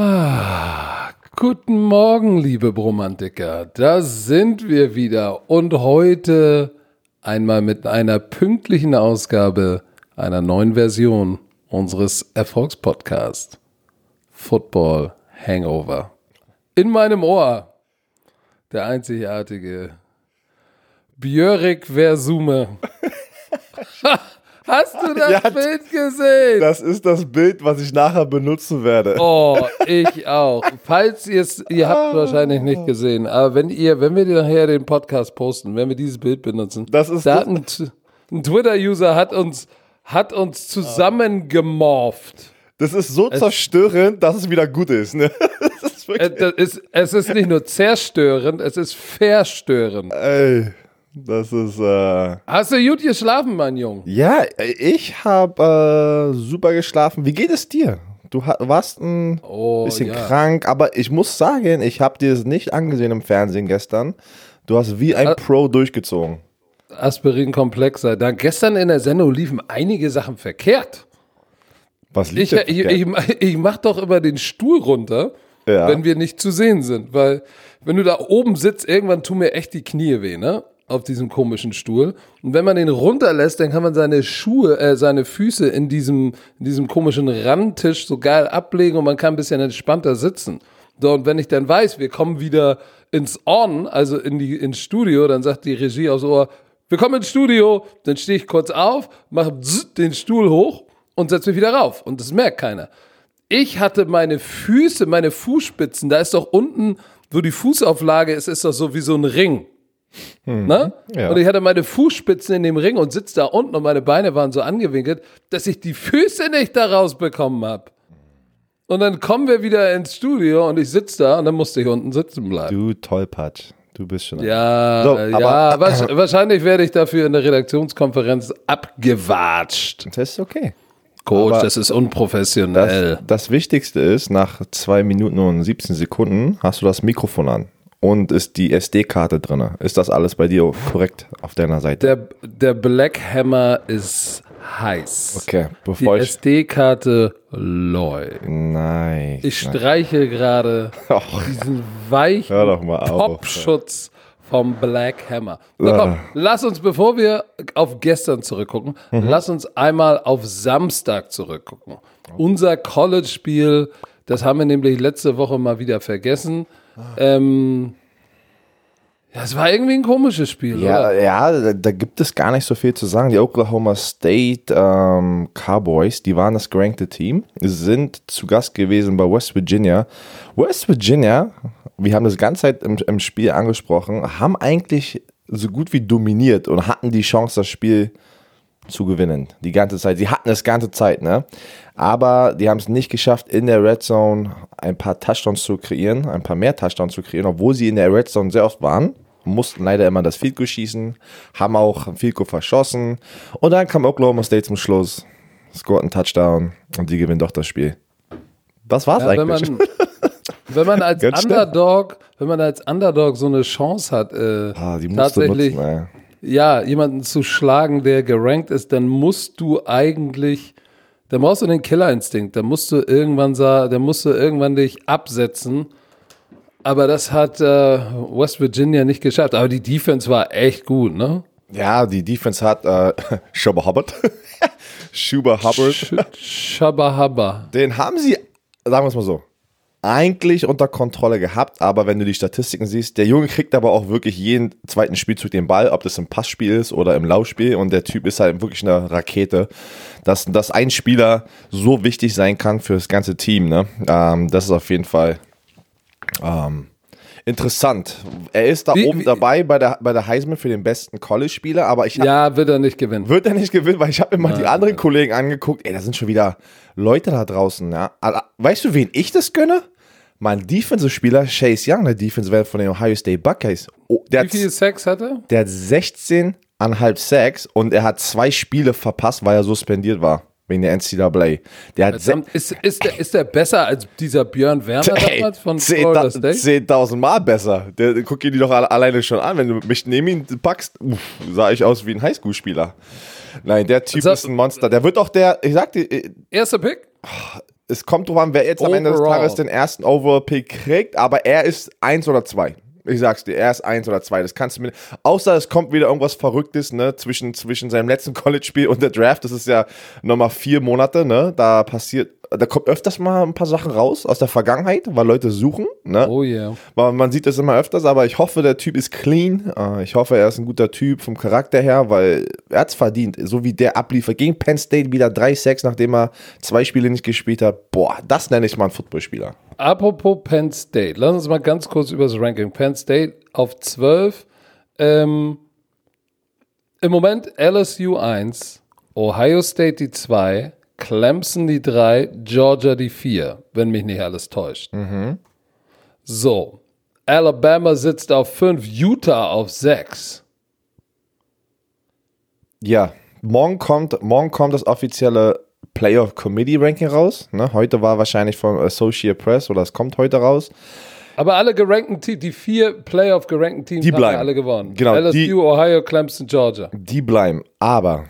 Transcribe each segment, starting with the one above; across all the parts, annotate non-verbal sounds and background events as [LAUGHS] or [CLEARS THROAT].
Ah, guten Morgen, liebe Bromantiker. Da sind wir wieder und heute einmal mit einer pünktlichen Ausgabe einer neuen Version unseres Erfolgspodcasts Football Hangover. In meinem Ohr der einzigartige Björk Versume. [LAUGHS] Hast du das [LAUGHS] Ja, Bild gesehen? Das ist das Bild, was ich nachher benutzen werde. Oh, ich auch. Falls ihr es, ihr habt wahrscheinlich nicht gesehen, aber wenn ihr, wenn wir nachher den Podcast posten, wenn wir dieses Bild benutzen, Das ist da ein, ein Twitter-User hat uns, hat uns zusammengemorpht. Das ist so zerstörend, dass es wieder gut ist. Ne? [LAUGHS] Das ist Äh, wirklich, das ist, es ist nicht nur zerstörend, es ist verstörend. ey, das ist. Äh Hast du gut geschlafen, mein Junge? ja, ich habe äh, super geschlafen. Wie geht es dir? Du warst ein Oh, bisschen ja. krank, aber ich muss sagen, ich habe dir es nicht angesehen im Fernsehen gestern. Du hast wie ein Äh, Pro durchgezogen. Aspirin-Komplexer. Da gestern in der Sendung liefen einige Sachen verkehrt. Was Ich, liegt ich, ich, ich mach doch immer den Stuhl runter, Ja. wenn wir nicht zu sehen sind. Weil, wenn du da oben sitzt, irgendwann tun mir echt die Knie weh, ne? Auf diesem komischen Stuhl. Und wenn man den runterlässt, dann kann man seine Schuhe, äh, seine Füße in diesem, in diesem komischen Randtisch so geil ablegen und man kann ein bisschen entspannter sitzen. So, und wenn ich dann weiß, wir kommen wieder ins On, also in die, ins Studio, dann sagt die Regie aufs Ohr, wir kommen ins Studio, dann stehe ich kurz auf, mache den Stuhl hoch und setze mich wieder rauf. Und das merkt keiner. Ich hatte meine Füße, meine Fußspitzen, da ist doch unten, wo die Fußauflage ist, ist doch so wie so ein Ring. Ne? Ja. Und ich hatte meine Fußspitzen in dem Ring und sitze da unten und meine Beine waren so angewinkelt, dass ich die Füße nicht da rausbekommen habe. Und dann kommen wir wieder ins Studio und ich sitze da und dann musste ich unten sitzen bleiben. Du Tollpatsch. Du bist schon. Ja, So, äh, aber- ja wahrsch- [LAUGHS] wahrscheinlich werde ich dafür in der Redaktionskonferenz abgewatscht. Das ist okay. Coach, Aber das ist unprofessionell. Das, das Wichtigste ist, nach 2 Minuten und 17 Sekunden hast du das Mikrofon an und ist die SD-Karte drin. Ist das alles bei dir korrekt auf deiner Seite? Der, der Black Hammer ist heiß. Okay, Die bevor ich. SD-Karte läuft. Nein. Ich streiche gerade [LAUGHS] Och, diesen weichen. Popschutz vom Black Hammer. Ah. komm, lass uns, bevor wir auf gestern zurückgucken, Mhm. lass uns einmal auf Samstag zurückgucken. Unser College-Spiel, das haben wir nämlich letzte Woche mal wieder vergessen. Ah. Ähm, ja, es war irgendwie ein komisches Spiel, ja, oder? ja da, da gibt es gar nicht so viel zu sagen. Die Oklahoma State ähm, Cowboys, die waren das gerankte Team, sind zu Gast gewesen bei West Virginia. West Virginia, wir haben das ganze Zeit im, im Spiel angesprochen, haben eigentlich so gut wie dominiert und hatten die Chance, das Spiel zu gewinnen. Die ganze Zeit. Sie hatten es ganze Zeit, ne? Aber die haben es nicht geschafft, in der Red Zone ein paar Touchdowns zu kreieren, ein paar mehr Touchdowns zu kreieren, obwohl sie in der Red Zone sehr oft waren. Mussten leider immer das Field Goal schießen, haben auch ein Field Goal verschossen. Und dann kam Oklahoma State zum Schluss, scored einen Touchdown und die gewinnen doch das Spiel. Das war's Ja, wenn eigentlich. man, wenn man als. [LAUGHS] Underdog, wenn man als Underdog so eine Chance hat, äh, ah, tatsächlich nutzen, ja, jemanden zu schlagen, der gerankt ist, dann musst du eigentlich, dann brauchst du den Killerinstinkt, dann musst du irgendwann dann musst du irgendwann dich absetzen. Aber das hat äh, West Virginia nicht geschafft. Aber die Defense war echt gut, ne? Ja, die Defense hat äh, [LAUGHS] Schuba Hubbard. [LAUGHS] Schuba Hubbard. Sch Shabba Habba. Den haben sie, sagen wir es mal so, eigentlich unter Kontrolle gehabt, aber wenn du die Statistiken siehst, der Junge kriegt aber auch wirklich jeden zweiten Spielzug den Ball, ob das im Passspiel ist oder im Laufspiel und der Typ ist halt wirklich eine Rakete, dass, dass ein Spieler so wichtig sein kann für das ganze Team, ne? Ähm, das ist auf jeden Fall ähm, interessant. Er ist da Wie- oben wie- dabei bei der, bei der Heisman für den besten College-Spieler, aber ich hab, Ja, wird er nicht gewinnen. wird er nicht gewinnen, weil ich habe mir mal die anderen Kollegen angeguckt. Ey, da sind schon wieder Leute da draußen. Ja. Weißt du, wen ich das gönne? Mein Defensive-Spieler, Chase Young, der Defensive von den Ohio State Buckeyes. Oh, der, Wie viel hat, Sex hat er? der hat 16,5 Sacks und er hat zwei Spiele verpasst, weil er suspendiert war. Wegen der NCAA. Der hat Verdammt, Ist, ist, der, ist der besser als dieser Björn Werner Ey, damals von Florida 10.000 State? 10.000 Mal besser. Der, der, guck ihn die doch alle, alleine schon an. Wenn du mich neben ihn packst, uff, sah ich aus wie ein Highschool-Spieler. Nein, der Typ Sag- ist ein Monster. Der wird auch der, ich sag dir, äh, Erster Pick? Es kommt drauf an, wer jetzt am Ende des Overall. Tages den ersten Overall-Pick kriegt, aber er ist eins oder zwei. Ich sag's dir, er ist eins oder zwei. Das kannst du mir. Außer es kommt wieder irgendwas Verrücktes, ne, zwischen, zwischen seinem letzten [LAUGHS] College-Spiel und der Draft. Das ist ja nochmal vier Monate, ne? Da passiert, da kommt öfters mal ein paar Sachen raus aus der Vergangenheit, weil Leute suchen, ne? Oh yeah. Man, man sieht das immer öfters, aber ich hoffe, der Typ ist clean. Äh, Ich hoffe, er ist ein guter Typ vom Charakter her, weil er hat's verdient. So wie der abliefert gegen Penn State wieder 3-6, nachdem er zwei Spiele nicht gespielt hat. Boah, das nenne ich mal einen Footballspieler. Apropos Penn State, lass uns mal ganz kurz über das Ranking. Penn State auf 12. Ähm, Im Moment LSU 1, Ohio State die 2, Clemson die 3, Georgia die 4, wenn mich nicht alles täuscht. So, Alabama sitzt auf 5, Utah auf 6. Ja, morgen kommt, morgen kommt das offizielle Playoff Committee Ranking raus. Ne? Heute war wahrscheinlich von Associate Press oder es kommt heute raus. Aber alle gerankten Teams, die vier Playoff gerankten Teams Die haben bleiben. alle gewonnen. Genau, LSU, die- Ohio, Clemson, Georgia. Die bleiben. Aber,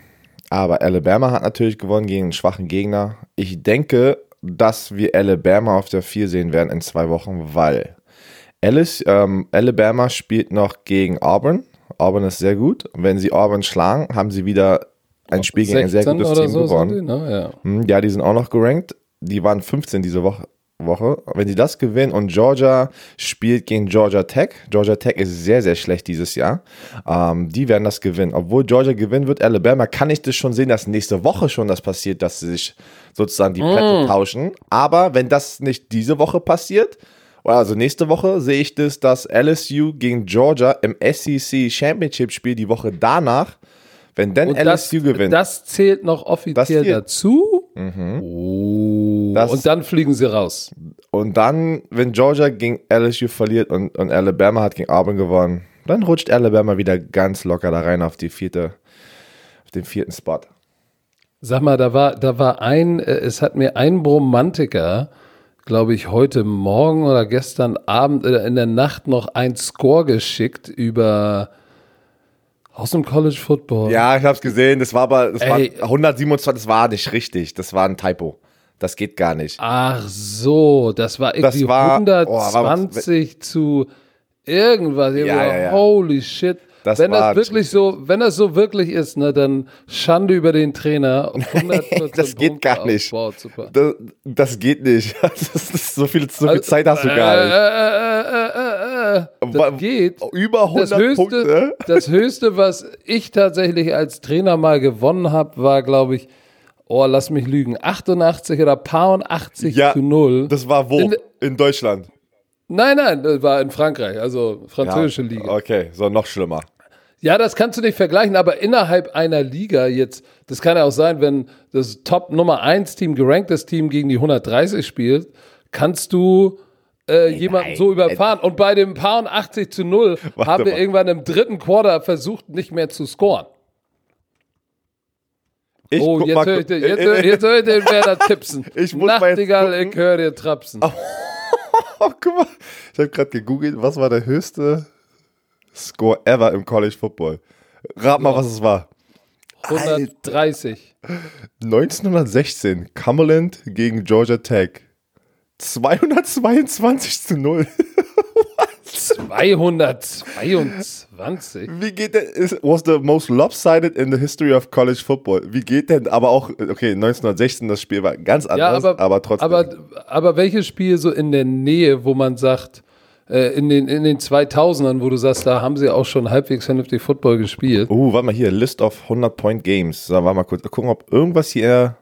aber Alabama hat natürlich gewonnen gegen einen schwachen Gegner. Ich denke, dass wir Alabama auf der 4 sehen werden in zwei Wochen, weil Alice, ähm, Alabama spielt noch gegen Auburn. Auburn ist sehr gut. Wenn sie Auburn schlagen, haben sie wieder ein Spiel gegen ein sehr 16 gutes Team so gewonnen. die, ne? ja. Hm, Ja, die sind auch noch gerankt. Die waren 15 diese Woche. Woche. Wenn sie das gewinnen und Georgia spielt gegen Georgia Tech, Georgia Tech ist sehr, sehr schlecht dieses Jahr, ähm, die werden das gewinnen. Obwohl Georgia gewinnen wird, Alabama, kann ich das schon sehen, dass nächste Woche schon das passiert, dass sie sich sozusagen die Plätze tauschen. Aber wenn das nicht diese Woche passiert, also nächste Woche sehe ich das, dass LSU gegen Georgia im SEC Championship Spiel die Woche danach, wenn dann Und das, LSU gewinnt. das zählt noch offiziell dazu. Oh. Das- und dann fliegen sie raus. Und dann, wenn Georgia gegen LSU verliert und, und Alabama hat gegen Auburn gewonnen, dann rutscht Alabama wieder ganz locker da rein auf die vierte, auf den vierten Spot. Sag mal, da war, da war ein, äh, es hat mir ein Bromantiker, glaube ich, heute Morgen oder gestern Abend oder in der Nacht noch ein Score geschickt über aus dem College Football. Ja, ich hab's gesehen, das war aber, das Ey. war 127, das war nicht richtig, das war ein Typo. Das geht gar nicht. Ach so, das war Das irgendwie war- oh, war- 120 zu irgendwas. Ja, ja, ja. Holy shit. Das wenn das wirklich so, wenn das so wirklich ist, ne, dann Schande über den Trainer. [LAUGHS] und 114 das geht Punkte gar nicht. super. Das, das geht nicht. [LAUGHS] Das ist so, viel, so viel Also, Zeit hast du äh, gar nicht. Äh, äh, äh, äh, äh. Das geht. Über 100 Das höchste, Punkte. das höchste, was ich tatsächlich als Trainer mal gewonnen habe, war, glaube ich, oh, lass mich lügen, 88 oder paar 80 Ja, zu 0. das war wo? In- In, Deutschland. Nein, nein, das war in Frankreich, also französische Liga. Okay, so noch schlimmer. Ja, das kannst du nicht vergleichen, aber innerhalb einer Liga jetzt, das kann ja auch sein, wenn das Top Nummer 1 Team, geranktes Team gegen die 130 spielt, kannst du äh, jemanden so überfahren. Und bei dem Paar 80 zu 0 [LAUGHS] Warte haben wir mal. irgendwann im dritten Quarter versucht, nicht mehr zu scoren. Ich Oh, jetzt höre ich, den- jetzt, hör- [LAUGHS] jetzt hör ich den Werder tipsen. [LAUGHS] Ich muss Nachtigall, ich höre dir trapsen. Oh, guck mal. Ich habe gerade gegoogelt, was war der höchste Score ever im College Football? Rat mal, was es war. 130. 1916, Cumberland gegen Georgia Tech. 222 zu 0. 222. Wie geht denn, was the most lopsided in the history of college football? Wie geht denn, aber auch, okay, 1916, das Spiel war ganz Ja, anders, aber, aber, trotzdem. Aber, aber welches Spiel so in der Nähe, wo man sagt, äh, in, den, in den 2000ern, wo du sagst, da haben sie auch schon halbwegs vernünftig Football gespielt? Oh, warte mal hier, List of 100 Point Games. So, warte mal kurz, gucken, ob irgendwas hier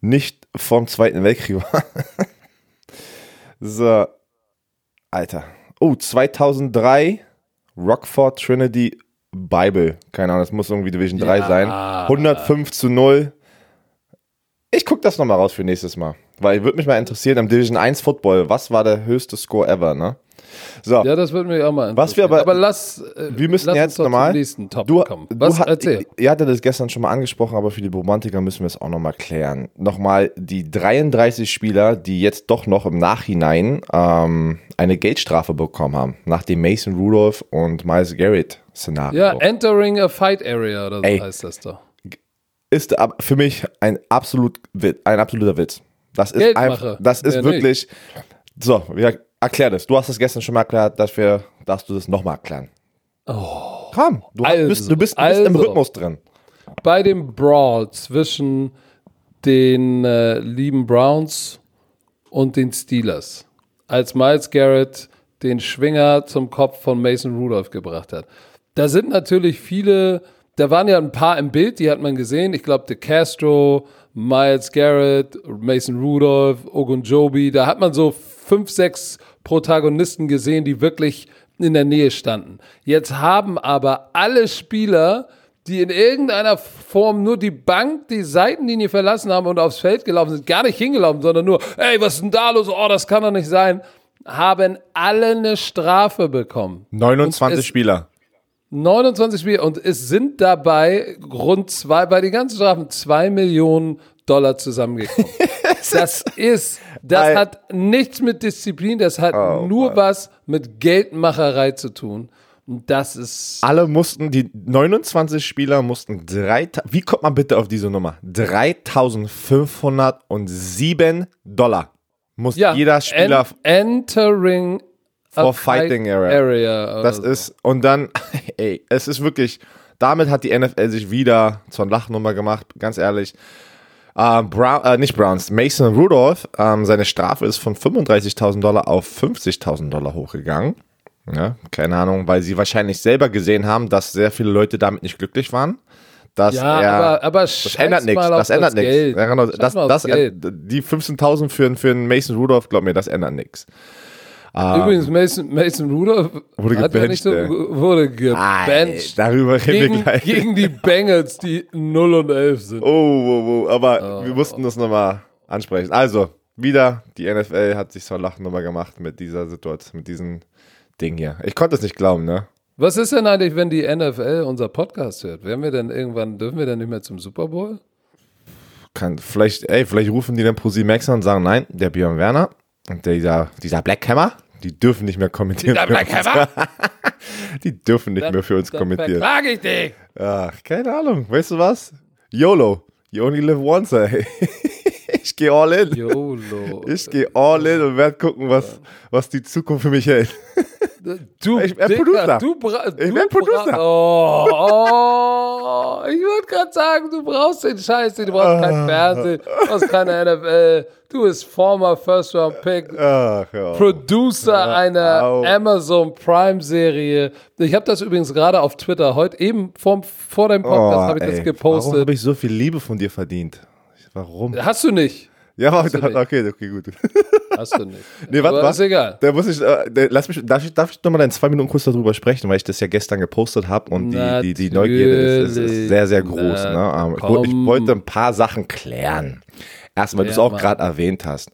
nicht vom Zweiten Weltkrieg war. [LAUGHS] so, Alter. Oh, 2003, Rockford Trinity Bible. Keine Ahnung, das muss irgendwie Division 3 Ja. sein. 105 zu 0. Ich guck das nochmal raus für nächstes Mal. Weil würde mich mal interessieren, im Division 1 Football, was war der höchste Score ever, ne? So, Ja, das würde mich auch mal interessieren. Was wir aber- aber lass, äh, wir müssen lass uns jetzt nochmal. zum nächsten Topic Du, kommen. du Was, hat, erzähl. Ihr hattet das gestern schon mal angesprochen, aber für die Romantiker müssen wir es auch nochmal klären. Nochmal die 33 Spieler, die jetzt doch noch im Nachhinein ähm, eine Geldstrafe bekommen haben, nach dem Mason Rudolph und Miles Garrett Szenario. Ja, Entering a Fight Area oder so Ey. heißt das doch. ist für mich ein, absolut, ein absoluter Witz. Das ist einfach, das ist wirklich. So, wir, erklär das. Du hast es gestern schon mal erklärt, dass wir, darfst du das nochmal erklären. Oh. Komm, du, Also, bist, du bist, du bist im also. Rhythmus drin. Bei dem Brawl zwischen den äh, lieben Browns und den Steelers, als Miles Garrett den Schwinger zum Kopf von Mason Rudolph gebracht hat. Da sind natürlich viele, da waren ja ein paar im Bild, die hat man gesehen. Ich glaube, De Castro, Miles Garrett, Mason Rudolph, Ogunjobi, da hat man so fünf, sechs Protagonisten gesehen, die wirklich in der Nähe standen. Jetzt haben aber alle Spieler, die in irgendeiner Form nur die Bank, die Seitenlinie verlassen haben und aufs Feld gelaufen sind, gar nicht hingelaufen, sondern nur, ey, was ist denn da los? Oh, das kann doch nicht sein, haben alle eine Strafe bekommen. 29 Und es- Spieler. 29 Spiele und es sind dabei rund zwei, bei den ganzen Strafen zwei Millionen Dollar zusammengekommen. [LAUGHS] das ist, das Geil. hat nichts mit Disziplin, das hat Oh, nur was mit Geldmacherei zu tun. Und das ist, Alle mussten, die 29 Spieler mussten drei, wie kommt man bitte auf diese Nummer? 3507 Dollar muss ja, jeder Spieler en entering For fighting area. area Das so. ist, und dann, [LAUGHS] ey, es ist wirklich, damit hat die NFL sich wieder zur Lachnummer gemacht, ganz ehrlich. Ähm, Brown, äh, nicht Browns, Mason Rudolph, ähm, seine Strafe ist von 35.000 Dollar auf 50.000 Dollar hochgegangen. Ja, keine Ahnung, weil sie wahrscheinlich selber gesehen haben, dass sehr viele Leute damit nicht glücklich waren. Dass Ja, er, aber, aber das ändert nichts. Das ändert nichts. Ja, genau, das, das, die 15.000 für, für einen Mason Rudolph, glaub mir, das ändert nichts. Übrigens, Mason, Mason Rudolph Wurde hat ja so, wurde Ei, gebencht. darüber reden wir gegen, gleich. gegen die Bengals, die 0 und 11 sind. Oh, oh, oh, aber wir mussten das nochmal ansprechen. Also, wieder, die NFL hat sich zur Lachnummer gemacht mit dieser Situation, mit diesem Ding hier. Ich konnte es nicht glauben, ne? Was ist denn eigentlich, wenn die NFL unser Podcast hört? Werden wir denn irgendwann, dürfen wir dann nicht mehr zum Super Bowl? Kann, vielleicht, ey, vielleicht rufen die dann pro Max an und sagen, nein, der Björn Werner und der, dieser, dieser Black Hammer, die dürfen nicht mehr kommentieren. Hammer? [LAUGHS] Die dürfen nicht mehr für uns kommentieren. verklage ich dich. Ach, keine Ahnung. Weißt du was? YOLO. You only live once, ey. [LAUGHS] Ich gehe all in. YOLO. Ich gehe all in und werde gucken, was, was die Zukunft für mich hält. Du, Ich Dicker, Producer. Du bra Ich wär Producer. Bra oh, oh, ich würde gerade sagen, du brauchst den Scheiß, du brauchst Ah. kein Fernsehen, du brauchst keine NFL. Du bist former First Round Pick. Ach, ja. Producer einer au. Amazon Prime Serie. Ich habe das übrigens gerade auf Twitter heute eben vor, vor dem Podcast habe ich das Oh, ey, Warum gepostet. habe ich so viel Liebe von dir verdient? Warum? Hast du nicht? Ja, aber, nicht. okay, okay, gut. Hast du nicht. [LAUGHS] Nee, warte, warte. ist egal. Da muss ich, äh, der, lass mich, darf ich, darf ich nochmal in zwei Minuten kurz darüber sprechen, weil ich das ja gestern gepostet habe und die, die, die Neugierde ist, ist, ist sehr, sehr groß. Na, Ne? Ich, wo- ich wollte ein paar Sachen klären. Erstmal, weil du es auch gerade erwähnt hast.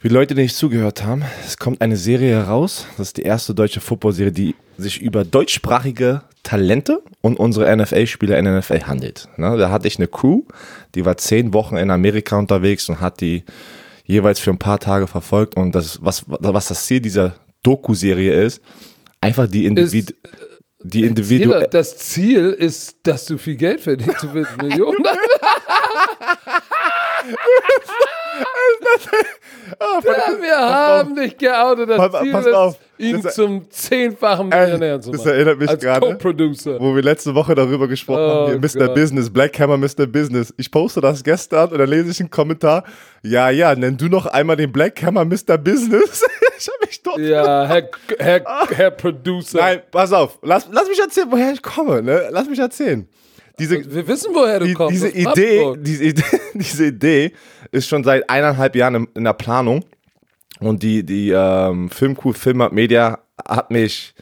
Für die Leute, die nicht zugehört haben, es kommt eine Serie heraus. Das ist die erste deutsche Football-Serie, die sich über deutschsprachige Talente und unsere NFL-Spieler in der NFL handelt. Da hatte ich eine Crew, die war zehn Wochen in Amerika unterwegs und hat die jeweils für ein paar Tage verfolgt. Und das, was, was das Ziel dieser Doku-Serie ist, einfach die Individu die Individu Jeder, das Ziel ist, dass du viel Geld verdienst. Du willst Millionen. [LAUGHS] [LAUGHS] [LAUGHS] ja, wir haben dich geoutet. Das Pass- Ziel pass ist, auf. ihn Das- zum zehnfachen Millionär zu das machen. erinnert mich gerade. Wo wir letzte Woche darüber gesprochen Oh haben, Mr. Gott. Business, Black Hammer Mr. Business. Ich poste das gestern und dann lese ich einen Kommentar. Ja, ja, nenn du noch einmal den Black Hammer Mr. Business. [LAUGHS] ich habe mich dort. Ja, Herr, Herr, Herr Producer. Nein, pass auf. Lass, lass mich erzählen, woher ich komme. Ne? Lass mich erzählen. Diese, Wir wissen, woher du die, kommst. diese, Idee, [LAUGHS] diese, Idee, diese Idee ist schon seit eineinhalb Jahren in, in der Planung. Und die, die ähm, Filmcrew Filmart Media hat mich,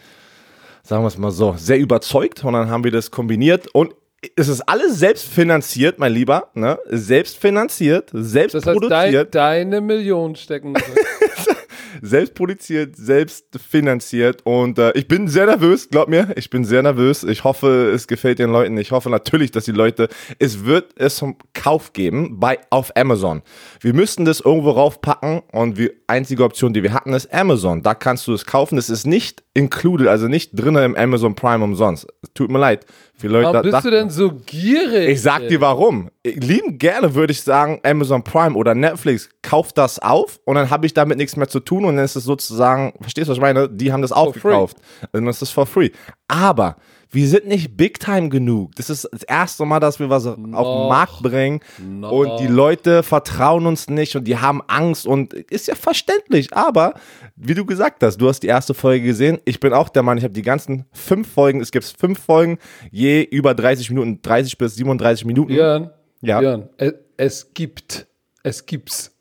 sagen wir es mal so, sehr überzeugt. Und dann haben wir das kombiniert. Und es ist alles selbst finanziert, mein Lieber. Ne? Selbst finanziert, selbst Das heißt, dein, produziert, deine Millionen stecken. [LAUGHS] selbst produziert, selbst finanziert. Und äh, ich bin sehr nervös, glaub mir. Ich bin sehr nervös. Ich hoffe, es gefällt den Leuten. Ich hoffe natürlich, dass die Leute, es wird es zum Kauf geben bei, auf Amazon. Wir müssten das irgendwo raufpacken und die einzige Option, die wir hatten, ist Amazon. Da kannst du es kaufen. Es ist nicht included, also nicht drin im Amazon Prime umsonst. Tut mir leid. Viele Leute Warum bist dachten- du denn so gierig? ich sag dir warum. Lieben gerne würde ich sagen, Amazon Prime oder Netflix, kauft das auf und dann habe ich damit nichts mehr zu tun und dann ist es sozusagen, verstehst du, was ich meine? Die haben das aufgekauft. Und das ist for free. Aber wir sind nicht big time genug. Das ist das erste Mal, dass wir was auf den Markt bringen und die Leute vertrauen uns nicht und die haben Angst und ist ja verständlich. Aber wie du gesagt hast, du hast die erste Folge gesehen. Ich bin auch der Mann, ich habe die ganzen fünf Folgen, es gibt fünf Folgen, je über 30 Minuten, 30 bis 37 Minuten. Björn, Ja. Björn, es, es gibt, es gibt's.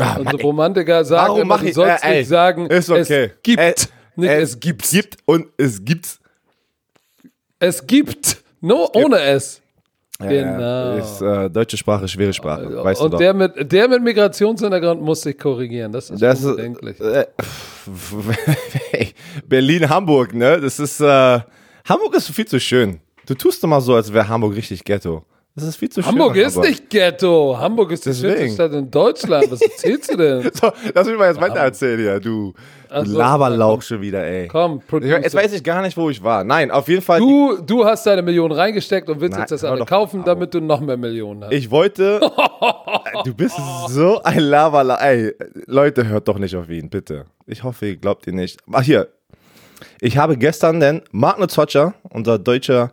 Ah, Unsere Mann. Romantiker sagen Warum immer, mach du ich- sollst äh, ey, nicht sagen, ist okay. es gibt, Äh, nicht es es gibt's. gibt und es gibt's. Es gibt, no, ohne es. Ja, Genau. Ist, äh, deutsche Sprache, schwere Sprache. Weißt du Und doch. der mit, der mit Migrationshintergrund muss sich korrigieren. Das ist Das ist, unbedenklich. äh, [LAUGHS] Berlin, Hamburg, ne? Das ist, äh, Hamburg ist viel zu schön. Du tust immer so, als wäre Hamburg richtig Ghetto. Das ist viel zu Hamburg schön. ist nicht Ghetto. Hamburg ist die Deswegen. schönste Stadt in Deutschland. Was erzählst du denn? [LAUGHS] So, lass mich mal jetzt weiter erzählen hier, du. Ach Du so. Laberlauch schon wieder, ey. Komm, Ich, Producer. jetzt weiß ich gar nicht, wo ich war. Nein, auf jeden Fall. Du, du hast deine Millionen reingesteckt und willst Nein, jetzt das alle kaufen, damit du noch mehr Millionen hast. Ich wollte. [LAUGHS] du bist so ein Laberla. Ey, Leute, hört doch nicht auf ihn, bitte. Ich hoffe, ihr glaubt ihn nicht. Ach, hier. Ich habe gestern denn Magne Zotscher, unser deutscher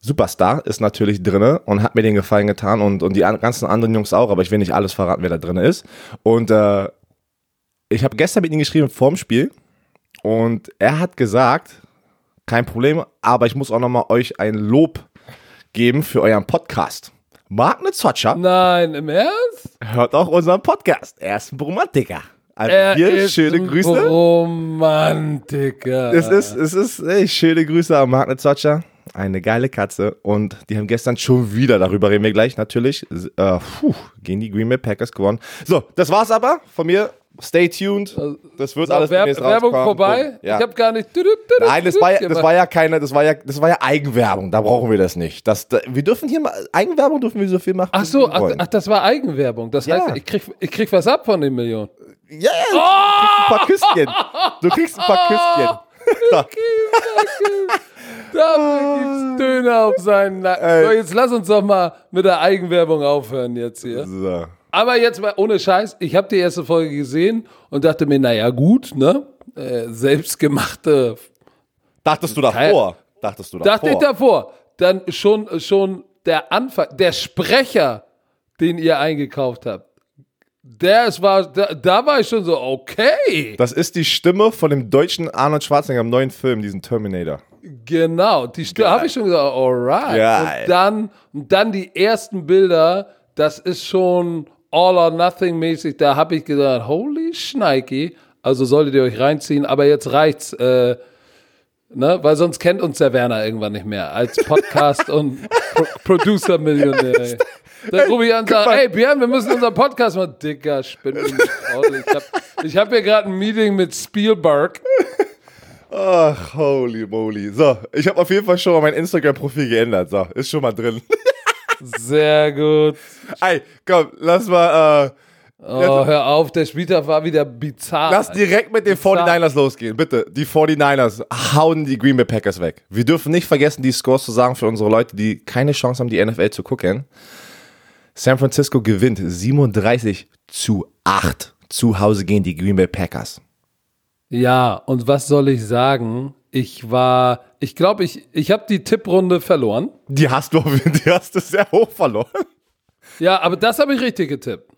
Superstar, ist natürlich drinne und hat mir den Gefallen getan und, und die an- ganzen anderen Jungs auch, aber ich will nicht alles verraten, wer da drin ist. Und äh, ich habe gestern mit ihm geschrieben vorm Spiel und er hat gesagt, kein Problem, aber ich muss auch nochmal euch ein Lob geben für euren Podcast. Magne Zotscher Nein, im Ernst? hört auch unseren Podcast. Er ist ein Romantiker. Also Er hier ist schöne ein Grüße. Romantiker. Es ist, es ist, ey, schöne Grüße an Magne Zotscher. Eine geile Katze. Und die haben gestern schon wieder, darüber reden wir gleich natürlich, äh, puh, gegen die Green Bay Packers gewonnen. So, das war's aber von mir. Stay tuned. Das wird So, alles Werb Werbung rauskommen. vorbei? Ja. Ich habe gar nicht. Nein, das war, ja, das war ja keine, das war ja, das war ja Eigenwerbung. Da brauchen wir das nicht. Das, da, wir dürfen hier mal, Eigenwerbung dürfen wir so viel machen. Ach wie so, ach, ach, das war Eigenwerbung. Das Ja. heißt, ich krieg, ich krieg was ab von den Millionen. Ja, ja, du kriegst ein paar Küsschen. Du kriegst ein paar [LAUGHS] Küsschen. So. Dafür gibt's Döner auf seinen Nacken. So, jetzt lass uns doch mal mit der Eigenwerbung aufhören jetzt hier. So. Aber jetzt mal ohne Scheiß, ich habe die erste Folge gesehen und dachte mir, naja gut, ne? Äh, selbstgemachte. Dachtest du davor? Dachtest du davor? Dachte ich davor. Dann schon, schon der Anfang, der Sprecher, den ihr eingekauft habt. Der es war, da, da war ich schon so, okay. Das ist die Stimme von dem deutschen Arnold Schwarzenegger im neuen Film, diesen Terminator. Genau, die Stimme habe ich schon gesagt, alright. Geil. Und dann, und dann die ersten Bilder, das ist schon all or nothing mäßig. Da habe ich gesagt, holy Schneiki. Also solltet ihr euch reinziehen, aber jetzt reicht's, äh, ne? Weil sonst kennt uns der Werner irgendwann nicht mehr als Podcast und Pro Producer-Millionär. [LAUGHS] Dann rufe ich an und sage, ey Björn, wir müssen unseren Podcast machen. Dicker, spinn mich. Ich habe ich hab hier gerade ein Meeting mit Spielberg. Ach, holy moly. So, ich habe auf jeden Fall schon mal mein Instagram-Profil geändert. So, ist schon mal drin. [LAUGHS] Sehr gut. Ey, komm, lass mal, äh, Oh, hör auf, der Spieltag war wieder bizarr. lass direkt mit den 49ers losgehen. Bitte, die 49ers hauen die Green Bay Packers weg. Wir dürfen nicht vergessen, die Scores zu sagen für unsere Leute, die keine Chance haben, die NFL zu gucken. San Francisco gewinnt 37 zu 8 zu Hause gegen die Green Bay Packers. Ja, und was soll ich sagen? Ich war, ich glaube, ich, ich habe die Tipprunde verloren. Die hast du, die hast du sehr hoch verloren. Ja, aber das habe ich richtig getippt.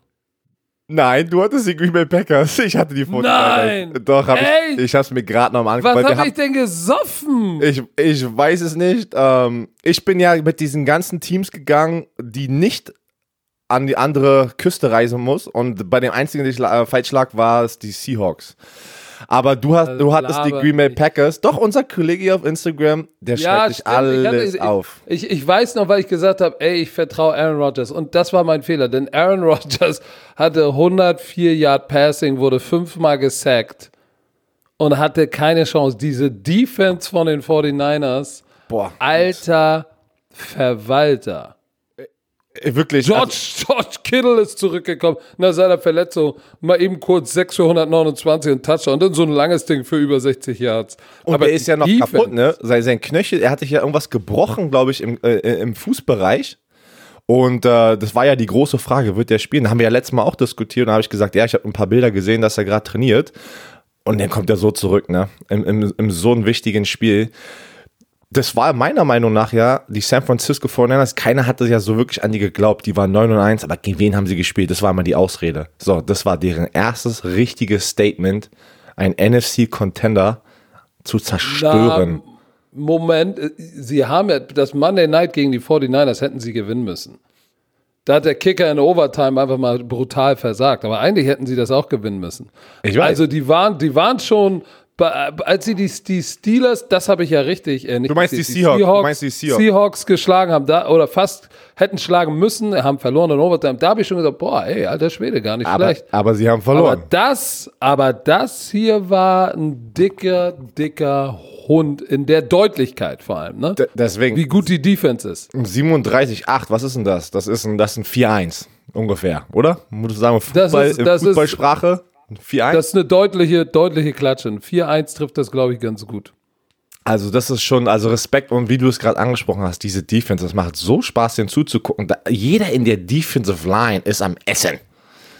Nein, du hattest die Green Bay Packers. Ich hatte die 49ers. Nein! Doch, hab ich. Ich hab's mir gerade noch mal Was angeguckt. wir habe ich denn gesoffen? Ich, ich weiß es nicht. Ähm, ich bin ja mit diesen ganzen Teams gegangen, die nicht an die andere Küste reisen muss. Und bei dem einzigen, den ich äh, falsch lag, war es die Seahawks. Aber du, hast, du hattest die laber Green Bay. Packers. Doch, unser Kollege hier auf Instagram, der schreibt dich alles ich, auf. Ich, ich weiß noch, weil ich gesagt habe, ey, ich vertraue Aaron Rodgers. Und das war mein Fehler, denn Aaron [LAUGHS] Rodgers hatte 104 Yard Passing, wurde fünfmal gesackt und hatte keine Chance. Diese Defense von den 49ers, Boah. alter Verwalter. Wirklich. George, also, George Kittle ist zurückgekommen nach seiner Verletzung. Mal eben kurz 6 für 129 und Touchdown. Und dann so ein langes Ding für über 60 Yards. und Aber er ist ja noch Defense- kaputt, ne? Sein, sein Knöchel, er hatte sich ja irgendwas gebrochen, glaube ich, im, äh, im Fußbereich. Und äh, das war ja die große Frage, wird der spielen? Da haben wir ja letztes Mal auch diskutiert und da habe ich gesagt, ja, ich habe ein paar Bilder gesehen, dass er gerade trainiert. Und dann kommt er so zurück, ne? Im, im, im so einem wichtigen Spiel. Das war meiner Meinung nach ja die San Francisco 49ers. Keiner hatte ja so wirklich an die geglaubt. Die waren 9 und 1, aber gegen wen haben sie gespielt? Das war immer die Ausrede. So, das war deren erstes richtiges Statement, ein NFC-Contender zu zerstören. Na, Moment, äh, sie haben ja das Monday Night gegen die 49ers hätten sie gewinnen müssen. Da hat der Kicker in der Overtime einfach mal brutal versagt. Aber eigentlich hätten sie das auch gewinnen müssen. Ich weiß. Also die waren, die waren schon, als sie die, die Steelers, das habe ich ja richtig, äh, nicht Du meinst die Seahawks, du meinst die Seahawks. Seahawks geschlagen haben, da, oder fast hätten schlagen müssen, haben verloren in Overtime. Da habe ich schon gesagt, boah, ey, alter Schwede, gar nicht aber, schlecht. aber sie haben Aber verloren. das, aber das hier war ein dicker, dicker Hund in der Deutlichkeit vor allem, ne? D- Deswegen, Wie gut die Defense ist. 37,8, was ist denn das? Das ist ein, das ist ein 4-1 ungefähr, oder? Muss ich sagen, Das Fußball, ist- das ist- Fußballsprache? ein 4-1? Das ist eine deutliche, deutliche Klatsche. Ein 4-1 trifft das, glaube ich, ganz gut. Also das ist schon, also Respekt und wie du es gerade angesprochen hast, diese Defense, das macht so Spaß, den zuzugucken. Da, jeder in der Defensive Line ist am Essen.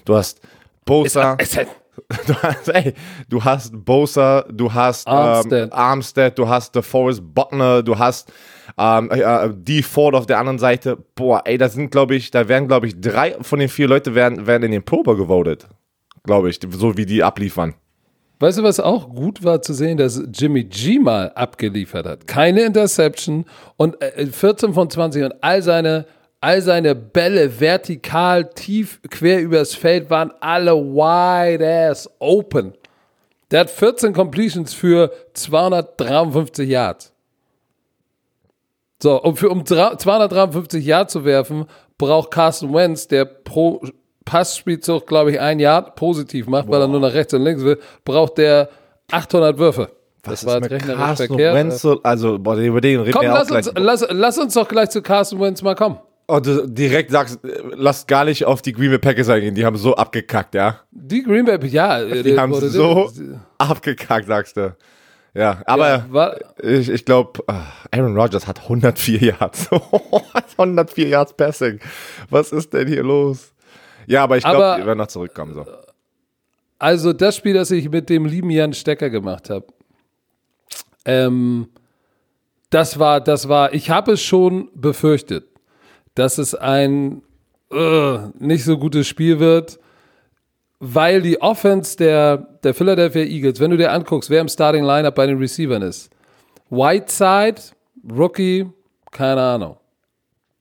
Du hast Bosa, [LAUGHS] du hast, ey, du hast Bosa, du hast Armstead. Ähm, Armstead, du hast DeForest Buckner, du hast ähm, äh, D Ford auf der anderen Seite. Boah, ey, das sind, glaube ich, da werden, glaube ich, drei von den vier Leute werden, werden in den Pro Bowl gewotet. Glaube ich, so wie die abliefern. Weißt du, was auch gut war zu sehen, dass Jimmy G mal abgeliefert hat? Keine Interception und äh, 14 von 20 und all seine, all seine Bälle vertikal, tief, quer übers Feld waren alle wide ass open. Der hat 14 Completions für 253 Yards. So, um, für, um dra- 253 Yards zu werfen, braucht Carson Wentz, der pro Passspielzug, glaube ich, ein Yard positiv macht, weil er nur nach rechts und links will, braucht der 800 Würfe. Das war jetzt rechnerisch verkehrt. Wentz so- also boah, über den reden Komm, wir auch lass gleich. uns, lass, lass uns doch gleich zu Carson Wentz mal kommen. Oh, du direkt sagst, äh, lass gar nicht auf die Green Bay Packers eingehen, die haben so abgekackt, ja. Die Green Bay, ja. Die haben so abgekackt, sagst du. Ja, aber war, ich, ich glaube, Aaron Rodgers hat 104 Yards. [LAUGHS] 104 Yards Passing. Was ist denn hier los? Ja, aber ich glaube, die werden noch zurückkommen. So. Also das Spiel, das ich mit dem lieben Jan Stecker gemacht habe, ähm, das war, das war, ich habe es schon befürchtet, dass es ein äh, nicht so gutes Spiel wird, weil die Offense der, der Philadelphia Eagles, wenn du dir anguckst, wer im Starting Lineup bei den Receivern ist, Whiteside, Rookie, keine Ahnung.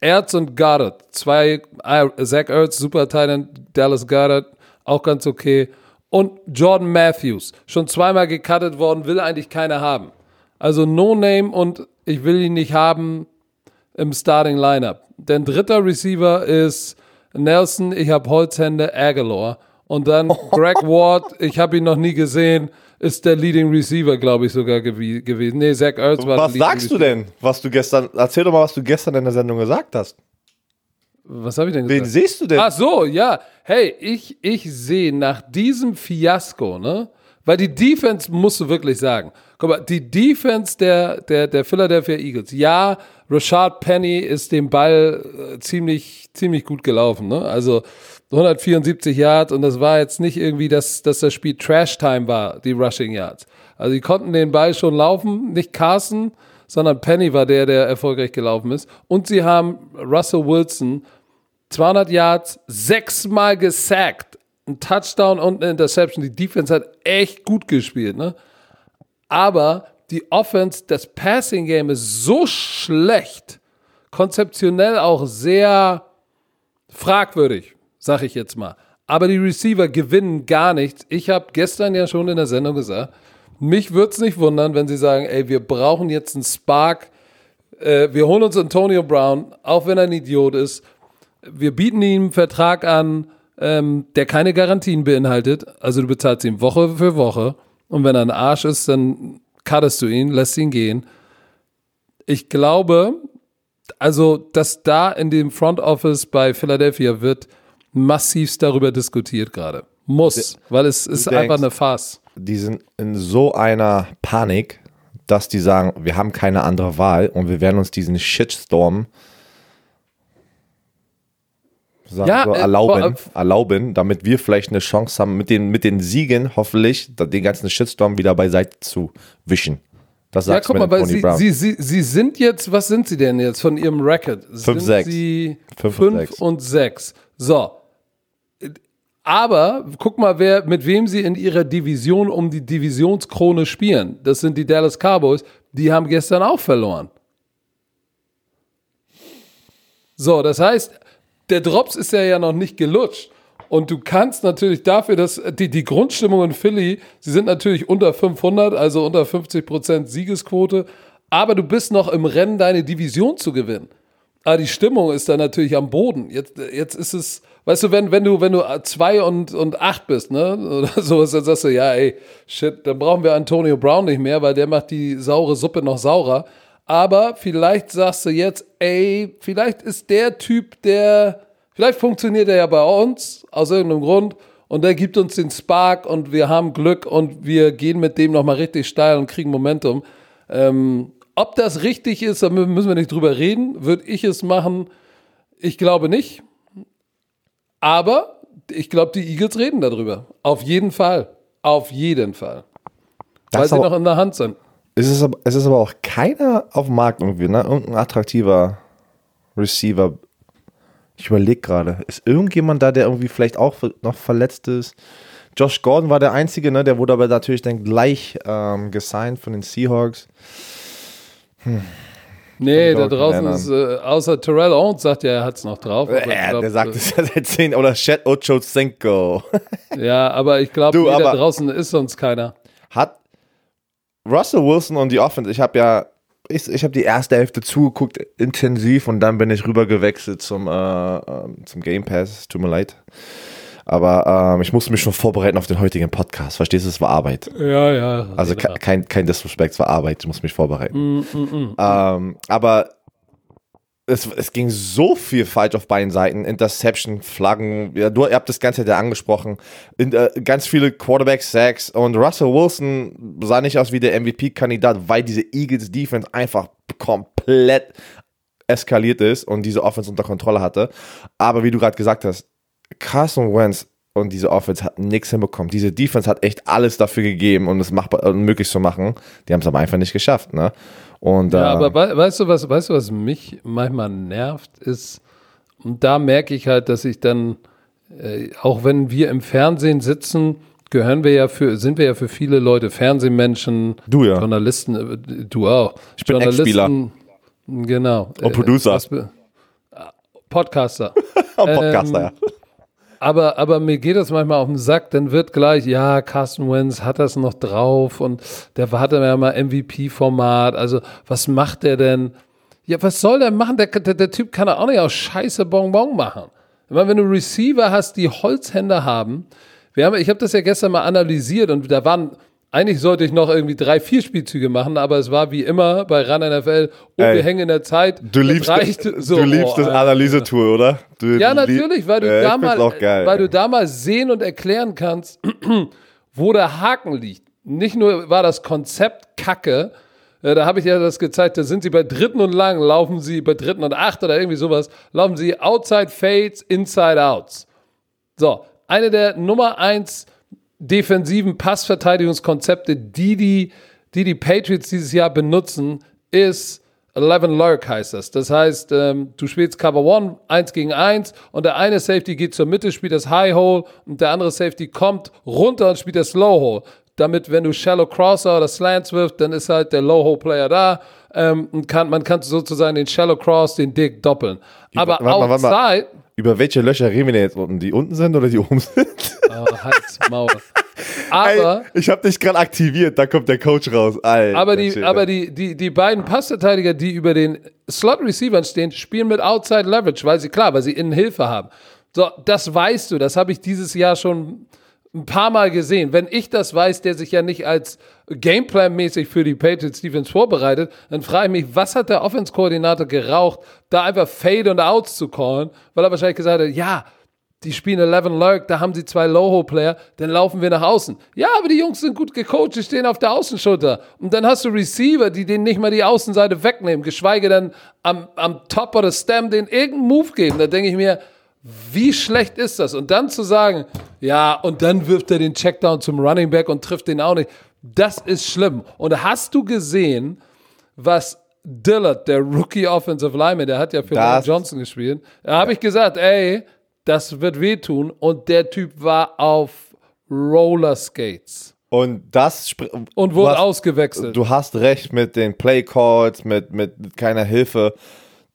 Ertz und Goddard, zwei, äh, Zach Ertz, super Titan, Dallas Goddard, auch ganz okay. Und Jordan Matthews, schon zweimal gecuttet worden, will eigentlich keiner haben. Also No Name und ich will ihn nicht haben im Starting Lineup. Denn dritter Receiver ist Nelson, ich habe Holzhände, Aguilar. Und dann [LAUGHS] Greg Ward, ich habe ihn noch nie gesehen, ist der Leading Receiver, glaube ich, sogar gewie gewesen. Nee, Zach Ertz war Was sagst du Receiver. denn, was du gestern, erzähl doch mal, was du gestern in der Sendung gesagt hast. Was habe ich denn Wen gesagt? siehst du denn? Ach so, ja. Hey, ich, ich sehe nach diesem Fiasko, ne? Weil die Defense, musst du wirklich sagen. Guck mal, die Defense der, der, der Philadelphia Eagles. Ja, Rashad Penny ist dem Ball äh, ziemlich, ziemlich gut gelaufen, ne? Also 174 Yards und das war jetzt nicht irgendwie, dass, dass das Spiel Trash-Time war, die Rushing Yards. Also die konnten den Ball schon laufen, nicht Carson, sondern Penny war der, der erfolgreich gelaufen ist. Und sie haben Russell Wilson 200 Yards, sechsmal gesackt. Ein Touchdown und eine Interception. Die Defense hat echt gut gespielt, ne? Aber die Offense, das Passing Game ist so schlecht, konzeptionell auch sehr fragwürdig, sag ich jetzt mal. Aber die Receiver gewinnen gar nichts. Ich habe gestern ja schon in der Sendung gesagt, mich würde es nicht wundern, wenn sie sagen, ey, wir brauchen jetzt einen Spark. Äh, wir holen uns Antonio Brown, auch wenn er ein Idiot ist. Wir bieten ihm einen Vertrag an, ähm, der keine Garantien beinhaltet. Also du bezahlst ihn Woche für Woche. Und wenn er ein Arsch ist, dann cuttest du ihn, lässt ihn gehen. Ich glaube, also, dass da in dem Front Office bei Philadelphia wird massivst darüber diskutiert gerade. Muss, weil es ist denkst- einfach eine Farce. Die sind in so einer Panik, dass die sagen, wir haben keine andere Wahl und wir werden uns diesen Shitstorm sagen, Ja, so äh, erlauben, vor- erlauben, damit wir vielleicht eine Chance haben, mit den, mit den Siegen hoffentlich den ganzen Shitstorm wieder beiseite zu wischen. Das Ja, sagst guck mal, Tony sie, sie, sie, sie sind jetzt, was sind sie denn jetzt von ihrem Record? Sind sechs. sie Fünf und 5 sechs. und 6. So. Aber guck mal, wer, mit wem sie in ihrer Division um die Divisionskrone spielen. Das sind die Dallas Cowboys. Die haben gestern auch verloren. So, das heißt, der Drops ist ja ja noch nicht gelutscht. Und du kannst natürlich dafür, dass die, die Grundstimmung in Philly, sie sind natürlich unter 500, also unter 50% Siegesquote, aber du bist noch im Rennen, deine Division zu gewinnen. Aber die Stimmung ist dann natürlich am Boden. Jetzt, jetzt ist es, weißt du, wenn, wenn du, wenn du zwei und, und acht bist, ne, oder [LAUGHS] sowas, dann sagst du, ja, ey, shit, dann brauchen wir Antonio Brown nicht mehr, weil der macht die saure Suppe noch saurer. Aber vielleicht sagst du jetzt, ey, vielleicht ist der Typ, der, vielleicht funktioniert er ja bei uns aus irgendeinem Grund und der gibt uns den Spark und wir haben Glück und wir gehen mit dem nochmal richtig steil und kriegen Momentum. Ähm, ob das richtig ist, da mü- müssen wir nicht drüber reden. Würde ich es machen? Ich glaube nicht. Aber ich glaube, die Eagles reden darüber. Auf jeden Fall. Auf jeden Fall. Das Weil sie noch in der Hand sind. Es ist, aber, es ist aber auch keiner auf dem Markt irgendwie, ne? Irgendein attraktiver Receiver. Ich überlege gerade, ist irgendjemand da, der irgendwie vielleicht auch noch verletzt ist? Josh Gordon war der Einzige, ne? Der wurde aber natürlich dann gleich ähm, gesigned von den Seahawks. Nee, Kann da draußen ist, äh, außer Terrell Owens sagt ja, er hat es noch drauf. Äh, glaub, der sagt äh, es [LAUGHS] ja seit 10 oder Chet Ocho Cinco. Ja, aber ich glaube, nee, da draußen ist sonst keiner. Hat Russell Wilson und die Offense, ich habe ja, ich, ich habe die erste Hälfte zugeguckt, intensiv, und dann bin ich rüber gewechselt zum, äh, ähm, zum Game Pass. Tut mir leid. Aber ähm, ich musste mich schon vorbereiten auf den heutigen Podcast. Verstehst du, es war Arbeit. Ja, ja. Also ke kein, kein Disrespect, es war Arbeit. Ich muss mich vorbereiten. Ähm, aber es, es ging so viel falsch auf beiden Seiten. Interception, Flaggen, ja, du, ihr habt das Ganze ja angesprochen. In, äh, ganz viele Quarterback-Sacks und Russell Wilson sah nicht aus wie der MVP-Kandidat, weil diese Eagles-Defense einfach komplett eskaliert ist und diese Offense unter Kontrolle hatte. Aber wie du gerade gesagt hast, Carson Wentz und diese Offense hat nichts hinbekommen. Diese Defense hat echt alles dafür gegeben, um es machbar, äh, möglich zu machen. Die haben es aber einfach nicht geschafft. Ne? Und, Ja, äh, aber wei- weißt du, was, weißt du, was mich manchmal nervt, ist, und da merke ich halt, dass ich dann, äh, auch wenn wir im Fernsehen sitzen, gehören wir ja für, sind wir ja für viele Leute Fernsehmenschen, Du ja. Journalisten, äh, du auch. Ich bin Ex-Spieler. Genau. Und Producer. be- äh, Podcaster. [LAUGHS] Podcaster, ähm, ja. Aber, aber mir geht das manchmal auf den Sack, dann wird gleich, ja, Carsten Wentz hat das noch drauf und der hatte ja mal MVP-Format, also was macht der denn? Ja, was soll der machen? Der, der, der Typ kann doch auch nicht aus Scheiße Bonbon machen. Ich meine, wenn du Receiver hast, die Holzhände haben, wir haben, ich habe das ja gestern mal analysiert und da waren, eigentlich sollte ich noch irgendwie drei, vier Spielzüge machen, aber es war wie immer bei Run NFL, oh, Ey, wir hängen in der Zeit. Du liebst, reicht das, so, du liebst oh, das Analysetool, oder? Du, ja, natürlich, weil du, Äh, da mal, geil. weil du da mal sehen und erklären kannst, [CLEARS THROAT] wo der Haken liegt. Nicht nur war das Konzept kacke, äh, da habe ich ja das gezeigt, da sind sie bei dritten und lang, laufen sie bei dritten und acht oder irgendwie sowas, laufen sie outside fades, inside outs. So, eine der Nummer eins defensiven Passverteidigungskonzepte, die die, die, die Patriots dieses Jahr benutzen, ist 11 Lurk heißt das. Das heißt, ähm, du spielst Cover One, 1 gegen 1 und der eine Safety geht zur Mitte, spielt das High Hole und der andere Safety kommt runter und spielt das Slow Hole. Damit, wenn du Shallow Crosser oder Slants wirft, dann ist halt der Low Hole Player da ähm, und kann, man kann sozusagen den Shallow Cross, den Dick doppeln. Aber warte mal, warte mal. Über welche Löcher reden wir denn jetzt unten? Die unten sind oder die oben sind? oh, Hals, Maul. [LAUGHS] Aber, Ey, ich habe dich gerade aktiviert, da kommt der Coach raus. Alter, aber, die, aber die, die, die beiden Passverteidiger, die über den Slot-Receivern stehen, spielen mit Outside Leverage, weil sie, klar, weil sie innen Hilfe haben. So, das weißt du, das habe ich dieses Jahr schon ein paar Mal gesehen. Wenn ich das weiß, der sich ja nicht als Gameplan-mäßig für die Patriots Defense vorbereitet, dann frage ich mich, was hat der Offense-Koordinator geraucht, da einfach Fade und Outs zu callen, weil er wahrscheinlich gesagt hat, ja, die spielen 11 Lurk, da haben sie zwei Low-Player, dann laufen wir nach außen. Ja, aber die Jungs sind gut gecoacht, die stehen auf der Außenschulter. Und dann hast du Receiver, die denen nicht mal die Außenseite wegnehmen, geschweige denn am, am Top oder Stem den irgendeinen Move geben. Da denke ich mir, wie schlecht ist das? Und dann zu sagen, ja, und dann wirft er den Checkdown zum Running Back und trifft den auch nicht. Das ist schlimm. Und hast du gesehen, was Dillard, der Rookie Offensive Lineman, der hat ja für Lane Johnson gespielt, da habe ich gesagt, ey, das wird wehtun. Und der Typ war auf Roller Skates. Und das und wurde hast, ausgewechselt. Du hast recht mit den Play Calls, mit, mit keiner Hilfe.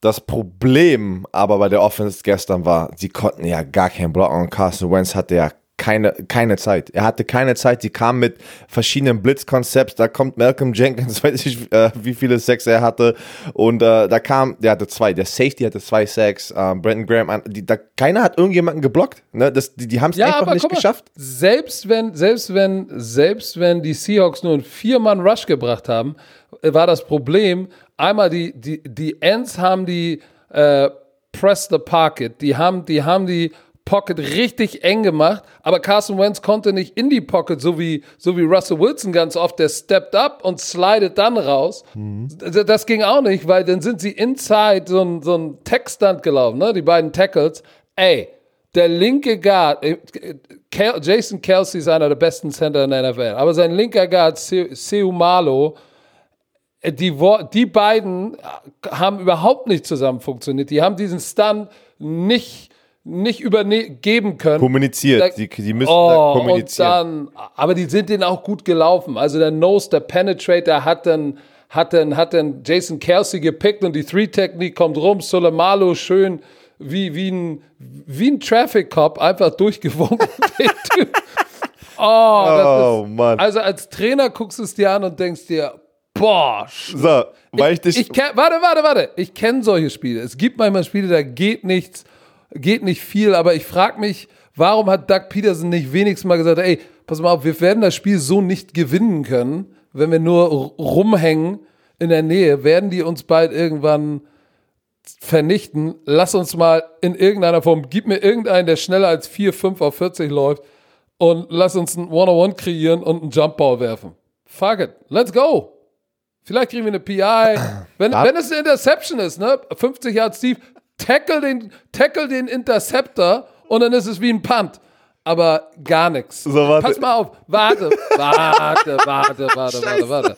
Das Problem aber bei der Offense gestern war, sie konnten ja gar keinen blocken und Carson Wentz hatte ja keine, keine Zeit. Er hatte keine Zeit. Sie kam mit verschiedenen Blitzkonzepts. Da kommt Malcolm Jenkins, [LAUGHS] weiß ich, äh, wie viele Sacks er hatte. Und äh, da kam, der hatte zwei. Der Safety hatte zwei Sacks. Äh, Brandon Graham, die, da, keiner hat irgendjemanden geblockt. Ne? Das, die die haben es ja, einfach nicht geschafft. Mal, selbst wenn, selbst wenn, selbst wenn die Seahawks nur einen Vier-Mann-Rush gebracht haben, äh, war das Problem, einmal die, die, die Ends haben die äh, Press the Pocket, die haben, die haben die Pocket richtig eng gemacht, aber Carson Wentz konnte nicht in die Pocket, so wie, so wie Russell Wilson ganz oft, der stepped up und slidet dann raus. Mhm. Das ging auch nicht, weil dann sind sie inside so ein, so ein Tech-Stunt gelaufen, ne? die beiden Tackles. Ey, der linke Guard, äh, Jason Kelsey ist einer der besten Center in der NFL, aber sein linker Guard, Seumalo, äh, die, die beiden haben überhaupt nicht zusammen funktioniert. Die haben diesen Stunt nicht nicht übergeben können. Kommuniziert, da, die, die müssen oh, da kommunizieren. Und dann, aber die sind denen auch gut gelaufen. Also der Nose, der Penetrator hat dann, hat dann, hat dann Jason Kelsey gepickt und die Three-Technik kommt rum, Solemalo schön wie, wie ein, wie ein Traffic Cop einfach durchgewunken. [LAUGHS] oh, oh ist, Mann. Also als Trainer guckst du es dir an und denkst dir, boah. So, weil ich, ich dich. Ich kenn, warte, warte, warte. Ich kenne solche Spiele. Es gibt manchmal Spiele, da geht nichts geht nicht viel, aber ich frage mich, warum hat Doug Peterson nicht wenigstens mal gesagt, ey, pass mal auf, wir werden das Spiel so nicht gewinnen können, wenn wir nur rumhängen in der Nähe, werden die uns bald irgendwann vernichten. Lass uns mal in irgendeiner Form, gib mir irgendeinen, der schneller als 4, 5 auf 40 läuft und lass uns ein One-on-One kreieren und einen Jumpball werfen. Fuck it, let's go. Vielleicht kriegen wir eine PI. Wenn, wenn es eine Interception ist, ne? 50 Yards tief, tackle den, tackle den Interceptor und dann ist es wie ein Punt. Aber gar nichts. So, Pass mal auf. Warte, warte, warte, warte, warte, warte.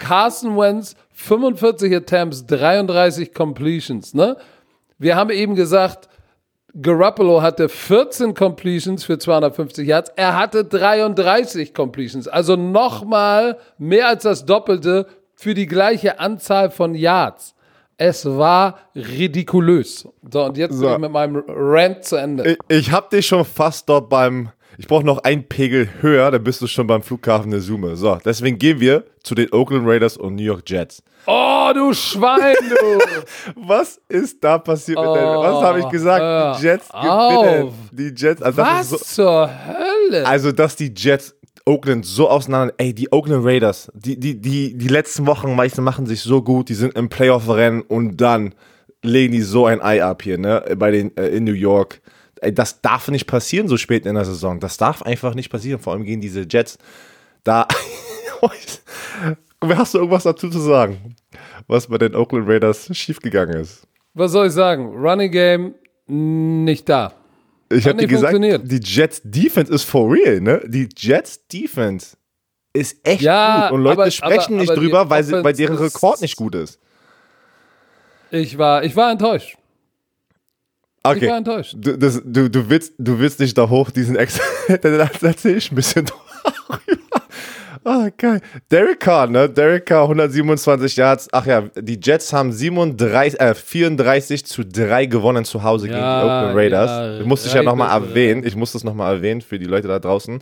Carson Wentz, 45 Attempts, 33 Completions, ne? Wir haben eben gesagt, Garoppolo hatte 14 Completions für 250 Yards. Er hatte 33 Completions. Also nochmal mehr als das Doppelte für die gleiche Anzahl von Yards. Es war ridikulös. So, und jetzt so. bin ich mit meinem Rant zu Ende. Ich, ich hab dich schon fast dort beim. Ich brauche noch einen Pegel höher, dann bist du schon beim Flughafen der Summe. So, deswegen gehen wir zu den Oakland Raiders und New York Jets. Oh, du Schwein, du! [LAUGHS] was ist da passiert oh, Was habe ich gesagt? die Jets gewinnen. Die Jets. Also was so, zur Hölle? Also, dass die Jets Oakland so auseinander. Ey, die Oakland Raiders, die, die, die, die letzten Wochen meistens machen sich so gut, die sind im Playoff-Rennen und dann legen die so ein Ei ab hier, ne? Bei den äh, in New York. Ey, das darf nicht passieren so spät in der Saison. Das darf einfach nicht passieren. Vor allem gegen diese Jets. Da. [LAUGHS] Hast du irgendwas dazu zu sagen, was bei den Oakland Raiders schiefgegangen ist? Was soll ich sagen? Running Game nicht da. Ich habe dir gesagt, die Jets Defense ist for real, ne? Die Jets Defense ist echt ja, gut und Leute aber, sprechen aber, nicht aber drüber, weil, sie, weil deren Rekord nicht gut ist. Ich war, ich war enttäuscht. Okay. Ich war enttäuscht. Du, das, du, du, willst, du willst nicht da hoch diesen Ex. [LAUGHS] da erzähl ich ein bisschen [LAUGHS] drüber. Ah, geil. Derek Carr, ne? Derek Carr, 127 Yards. Ach ja, die Jets haben 37, äh, 34 zu 3 gewonnen zu Hause gegen die Oakland Raiders. ja, ich muss das ja nochmal erwähnen. Ich muss das nochmal erwähnen für die Leute da draußen.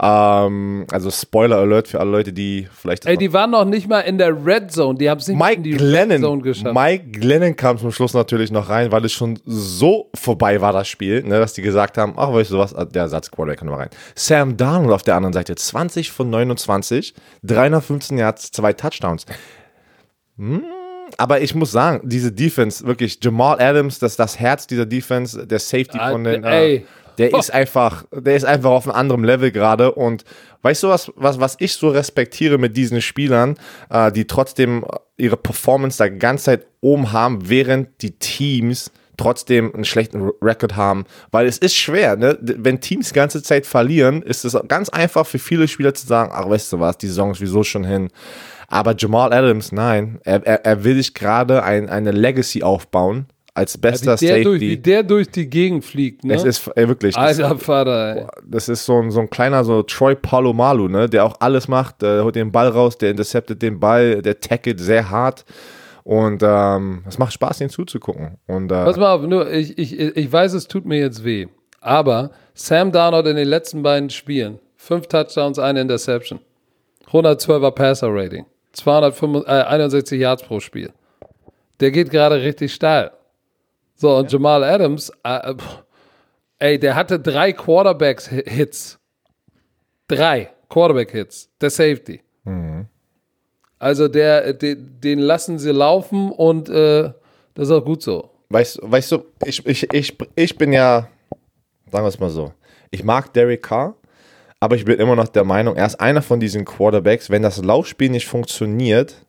Ähm, also Spoiler Alert für alle Leute, die vielleicht. Ey, die waren noch nicht mal in der Red Zone. Die haben es nicht Mike in die Glennon, Red Zone geschafft. Mike Glennon kam zum Schluss natürlich noch rein, weil es schon so vorbei war, das Spiel, ne, dass die gesagt haben, ach, weißt du was, der Satz Quarterback kann mal rein. Sam Darnold auf der anderen Seite, 20 von 29, 315 Yards, zwei Touchdowns. Hm, aber ich muss sagen, diese Defense, wirklich, Jamal Adams, das das Herz dieser Defense, der Safety Ah, von den, äh, der ist einfach, der ist einfach auf einem anderen Level gerade und weißt du was, was, was ich so respektiere mit diesen Spielern, äh, die trotzdem ihre Performance da ganze Zeit oben haben, während die Teams trotzdem einen schlechten Rekord haben, weil es ist schwer, ne? wenn Teams die ganze Zeit verlieren, ist es ganz einfach für viele Spieler zu sagen, ach weißt du was, die Saison ist wieso schon hin. Aber Jamal Adams, nein, er, er, er will sich gerade ein, eine Legacy aufbauen als bester wie, der durch, wie Safety. der durch die Gegend fliegt, ne? Es ist ey, wirklich, das, Alter Vater, ey. das ist so ein, so ein kleiner so Troy Palomalu, ne, der auch alles macht, der holt den Ball raus, der interceptet den Ball, der tackelt sehr hart und ähm, es macht Spaß, ihn zuzugucken. Und äh, Pass mal auf, nur, ich, ich, ich weiß, es tut mir jetzt weh. Aber Sam Darnold in den letzten beiden Spielen, fünf Touchdowns, eine Interception. 112er Passer Rating. 261 Yards pro Spiel. Der geht gerade richtig steil. So, und Jamal Adams, äh, pff, ey, der hatte drei Quarterbacks-Hits. Drei Quarterback-Hits. Der Safety. Also der, den, den lassen sie laufen und äh, das ist auch gut so. weißt, weißt du, ich, ich, ich, ich bin ja, sagen wir es mal so, ich mag Derek Carr, aber ich bin immer noch der Meinung, er ist einer von diesen Quarterbacks, wenn das Laufspiel nicht funktioniert,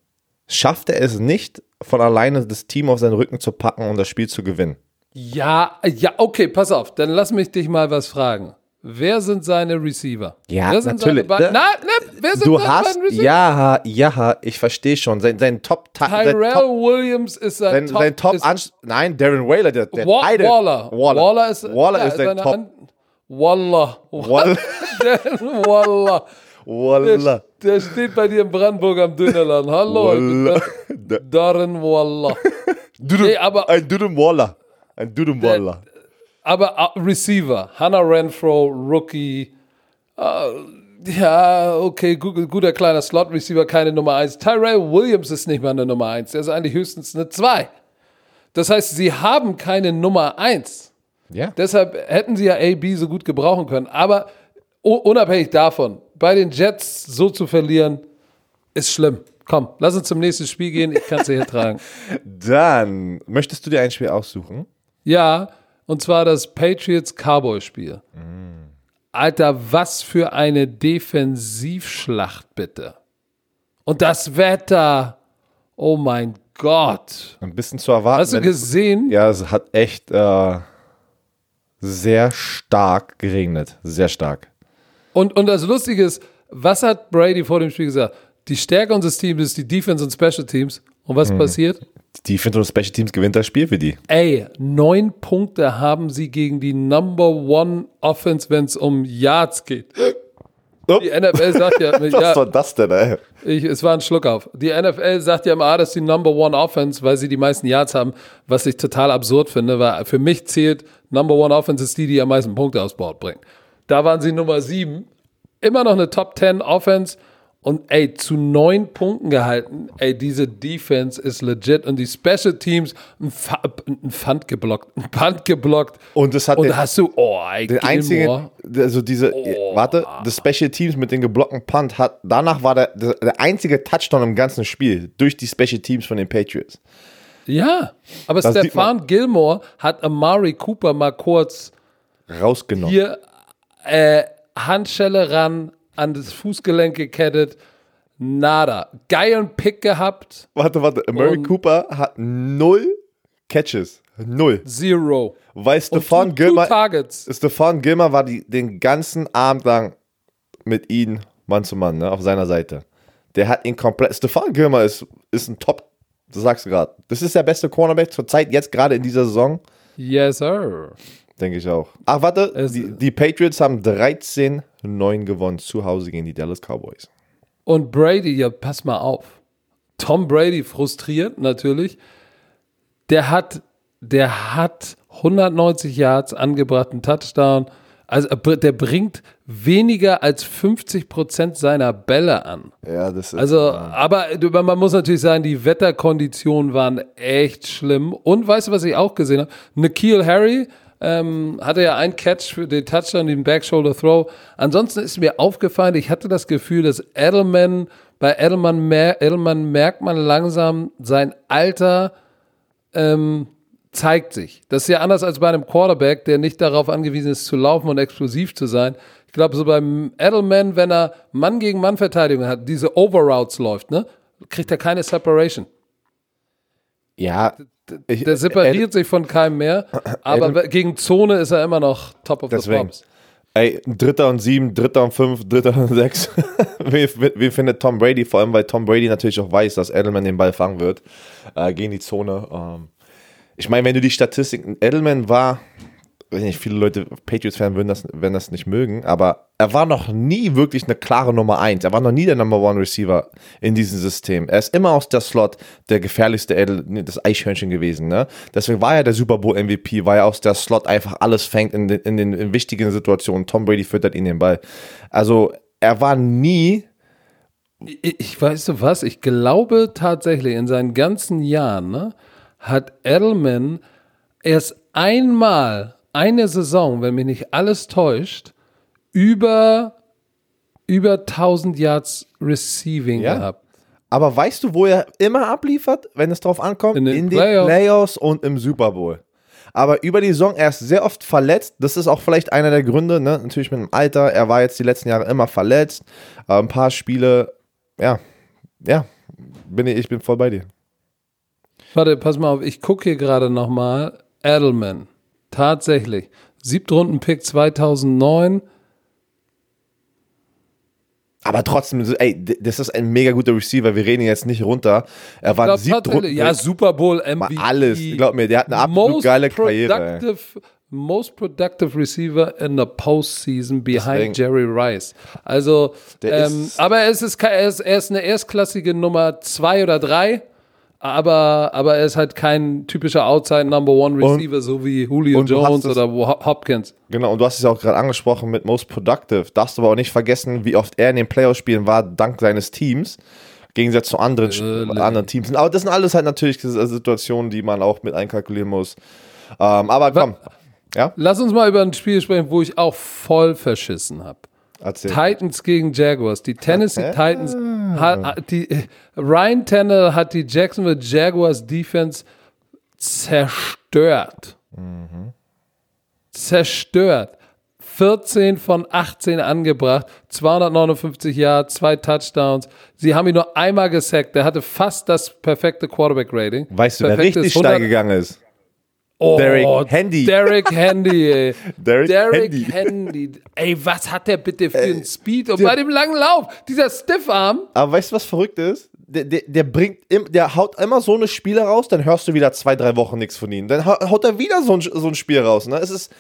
schafft er es nicht, von alleine das Team auf seinen Rücken zu packen und das Spiel zu gewinnen. Ja, ja, okay, pass auf, dann lass mich dich mal was fragen. Wer sind seine Receiver? Ja, wer sind natürlich. Seine, na, na, wer sind Du seine hast, ja, ja, ich verstehe schon. Sein, sein Top, sein Tyrell Top, Williams ist sein sein, Top. sein Top ist, Nein, Darren Waller, der, der Wa beide- Waller. Waller. Waller ist, Waller ja, ist sein Top. An Waller. Waller. [LAUGHS] Waller. Waller. Der, der steht bei dir in Brandenburg am Dönerladen. Hallo. [LAUGHS] Da- Darren Waller. [LAUGHS] Dudum, Nee, aber- ein Dudum Waller. Ein Dudum Waller. Aber uh, Receiver, Hannah Renfro, Rookie. äh, ja, okay, gut, guter kleiner Slot-Receiver, keine Nummer 1. Tyrell Williams ist nicht mal eine Nummer 1. Der ist eigentlich höchstens eine 2. Das heißt, sie haben keine Nummer 1. Ja. Deshalb hätten sie ja AB so gut gebrauchen können. Aber unabhängig davon, bei den Jets so zu verlieren, ist schlimm. Komm, lass uns zum nächsten Spiel gehen. Ich kann es hier tragen. [LAUGHS] Dann möchtest du dir ein Spiel aussuchen? Ja, und zwar das Patriots-Cowboy-Spiel. Alter, was für eine Defensivschlacht, bitte. Und das Wetter. Oh mein Gott. Ein bisschen zu erwarten. Hast du gesehen? ja, es hat echt äh, sehr stark geregnet. Sehr stark. Und, und das Lustige ist, was hat Brady vor dem Spiel gesagt? Die Stärke unseres Teams ist die Defense und Special Teams. Und was passiert? Die und Special Teams gewinnt das Spiel für die. Ey, neun Punkte haben sie gegen die Number One Offense, wenn es um Yards geht. Die NFL sagt ja, [LAUGHS] Was ja war das denn, ey? ich, es war ein Schluck auf. Die NFL sagt ja immer, ah, das ist die Number One Offense, weil sie die meisten Yards haben, was ich total absurd finde, weil für mich zählt Number One Offense ist die, die am meisten Punkte aufs Board bringt. Da waren sie Nummer sieben, immer noch eine Top 10 Offense und ey, zu neun Punkten gehalten. Ey, diese Defense ist legit und die Special Teams ein, Fa ein Pfand geblockt, ein Punt geblockt. Und das hat Und den- hast du, oh, ey, Der einzige, Gilmore. also diese, Oh. warte, das Special Teams mit den geblockten Punt hat, danach war der, der, einzige Touchdown im ganzen Spiel durch die Special Teams von den Patriots. Ja, aber Das Stefan Gilmore hat Amari Cooper mal kurz Rausgenommen. hier äh, Handschelle ran, an das Fußgelenk gekettet. Nada. Geilen Pick gehabt. Warte, warte, Murray Und- Cooper hat null Catches. Null. Zero. Weil Stefan Gilmer, Targets. Stefan Gilmer war die, den ganzen Abend lang mit ihm Mann zu Mann, ne, auf seiner Seite. Der hat ihn komplett. Stefan Gilmer ist, ist ein Top, das sagst du gerade. Das ist der beste Cornerback zur Zeit, jetzt gerade in dieser Saison. Yes, sir. Denke ich auch. Ach, warte, Es- die, die Patriots haben 13-9 gewonnen zu Hause gegen die Dallas Cowboys. Und Brady, ja, pass mal auf. Tom Brady frustriert natürlich. Der hat, der hat 190 Yards angebrachten Touchdown. Also der bringt weniger als 50 Prozent seiner Bälle an. Ja, das ist. Also, aber man muss natürlich sagen, die Wetterkonditionen waren echt schlimm. Und weißt du, was ich auch gesehen habe? Nikhil Harry ähm, hatte ja einen Catch für den Touchdown, den Back Shoulder Throw. Ansonsten ist mir aufgefallen, ich hatte das Gefühl, dass Edelman, bei Edelman, mer Edelman merkt man langsam sein Alter, ähm, zeigt sich. Das ist ja anders als bei einem Quarterback, der nicht darauf angewiesen ist, zu laufen und explosiv zu sein. Ich glaube, so beim Edelman, wenn er Mann gegen Mann Verteidigung hat, diese Overroutes läuft, ne, kriegt er keine Separation. Ja. Ich, der separiert sich von keinem mehr, aber Adam, gegen Zone ist er immer noch top of deswegen. the pops. Ey, Dritter und sieben, Dritter und fünf, Dritter und sechs. [LAUGHS] wie, wie, findet Tom Brady? Vor allem, weil Tom Brady natürlich auch weiß, dass Edelman den Ball fangen wird äh, gegen die Zone. Ähm, ich meine, wenn du die Statistiken, Edelman war, weiß nicht, viele Leute, Patriots-Fans würden das, werden das nicht mögen, aber er war noch nie wirklich eine klare Nummer 1. Er war noch nie der Number One Receiver in diesem System. Er ist immer aus der Slot der gefährlichste Edel, das Eichhörnchen gewesen. Ne? Deswegen war er der Super Bowl MVP, weil er aus der Slot einfach alles fängt in den, in den in wichtigen Situationen. Tom Brady füttert ihn den Ball. Also er war nie ich, ich weiß du was, ich glaube tatsächlich in seinen ganzen Jahren, ne, hat Edelman erst einmal eine Saison, wenn mich nicht alles täuscht, über, über 1000 Yards Receiving ja. gehabt. Aber weißt du, wo er immer abliefert, wenn es drauf ankommt? In den, In den Playoffs. Playoffs und im Super Bowl. Aber über die Saison, er ist sehr oft verletzt. Das ist auch vielleicht einer der Gründe, ne? natürlich mit dem Alter. Er war jetzt die letzten Jahre immer verletzt. Ein paar Spiele, ja, ja, bin ich, ich bin voll bei dir. Warte, pass mal auf, ich gucke hier gerade nochmal. Edelman. Tatsächlich. Siebtrunden-Pick 2009. Aber trotzdem, ey, das ist ein mega guter Receiver. Wir reden jetzt nicht runter. Er war ein Siebtrunden. Ja, Super Bowl MVP. Alles. Glaub mir, der hat eine absolut geile Karriere. Most productive receiver in the postseason behind Deswegen. Jerry Rice. Also, ähm, aber es ist, er ist, er ist eine erstklassige Nummer zwei oder drei aber, aber er ist halt kein typischer Outside Number One Receiver, und, so wie Julio Jones oder Hopkins. Genau, und du hast es ja auch gerade angesprochen mit Most Productive. Darfst du aber auch nicht vergessen, wie oft er in den Playoff-Spielen war, dank seines Teams. Im Gegensatz zu anderen, äh, anderen Teams. Aber das sind alles halt natürlich Situationen, die man auch mit einkalkulieren muss. Ähm, aber komm. Ja? Lass uns mal über ein Spiel sprechen, wo ich auch voll verschissen habe. Erzähl. Titans gegen Jaguars. Die Tennessee Titans, hat, die, Ryan Tannehill hat die Jacksonville Jaguars Defense zerstört. Mhm. Zerstört. 14 von 18 angebracht, 259 Yards, zwei Touchdowns. Sie haben ihn nur einmal gesackt. Der hatte fast das perfekte Quarterback-Rating. Weißt du, wer richtig steil gegangen ist? Oh, Derek Handy. Derek Handy, ey. [LAUGHS] Derek, Derek Handy. Handy. Ey, was hat der bitte für einen Speed? Und der, bei dem langen Lauf, dieser Stiffarm. Aber weißt du, was verrückt ist? Der, der, der bringt, der haut immer so eine Spiele raus, dann hörst du wieder zwei, drei Wochen nichts von ihm. Dann haut er wieder so ein, so ein Spiel raus. Ne? Es ist,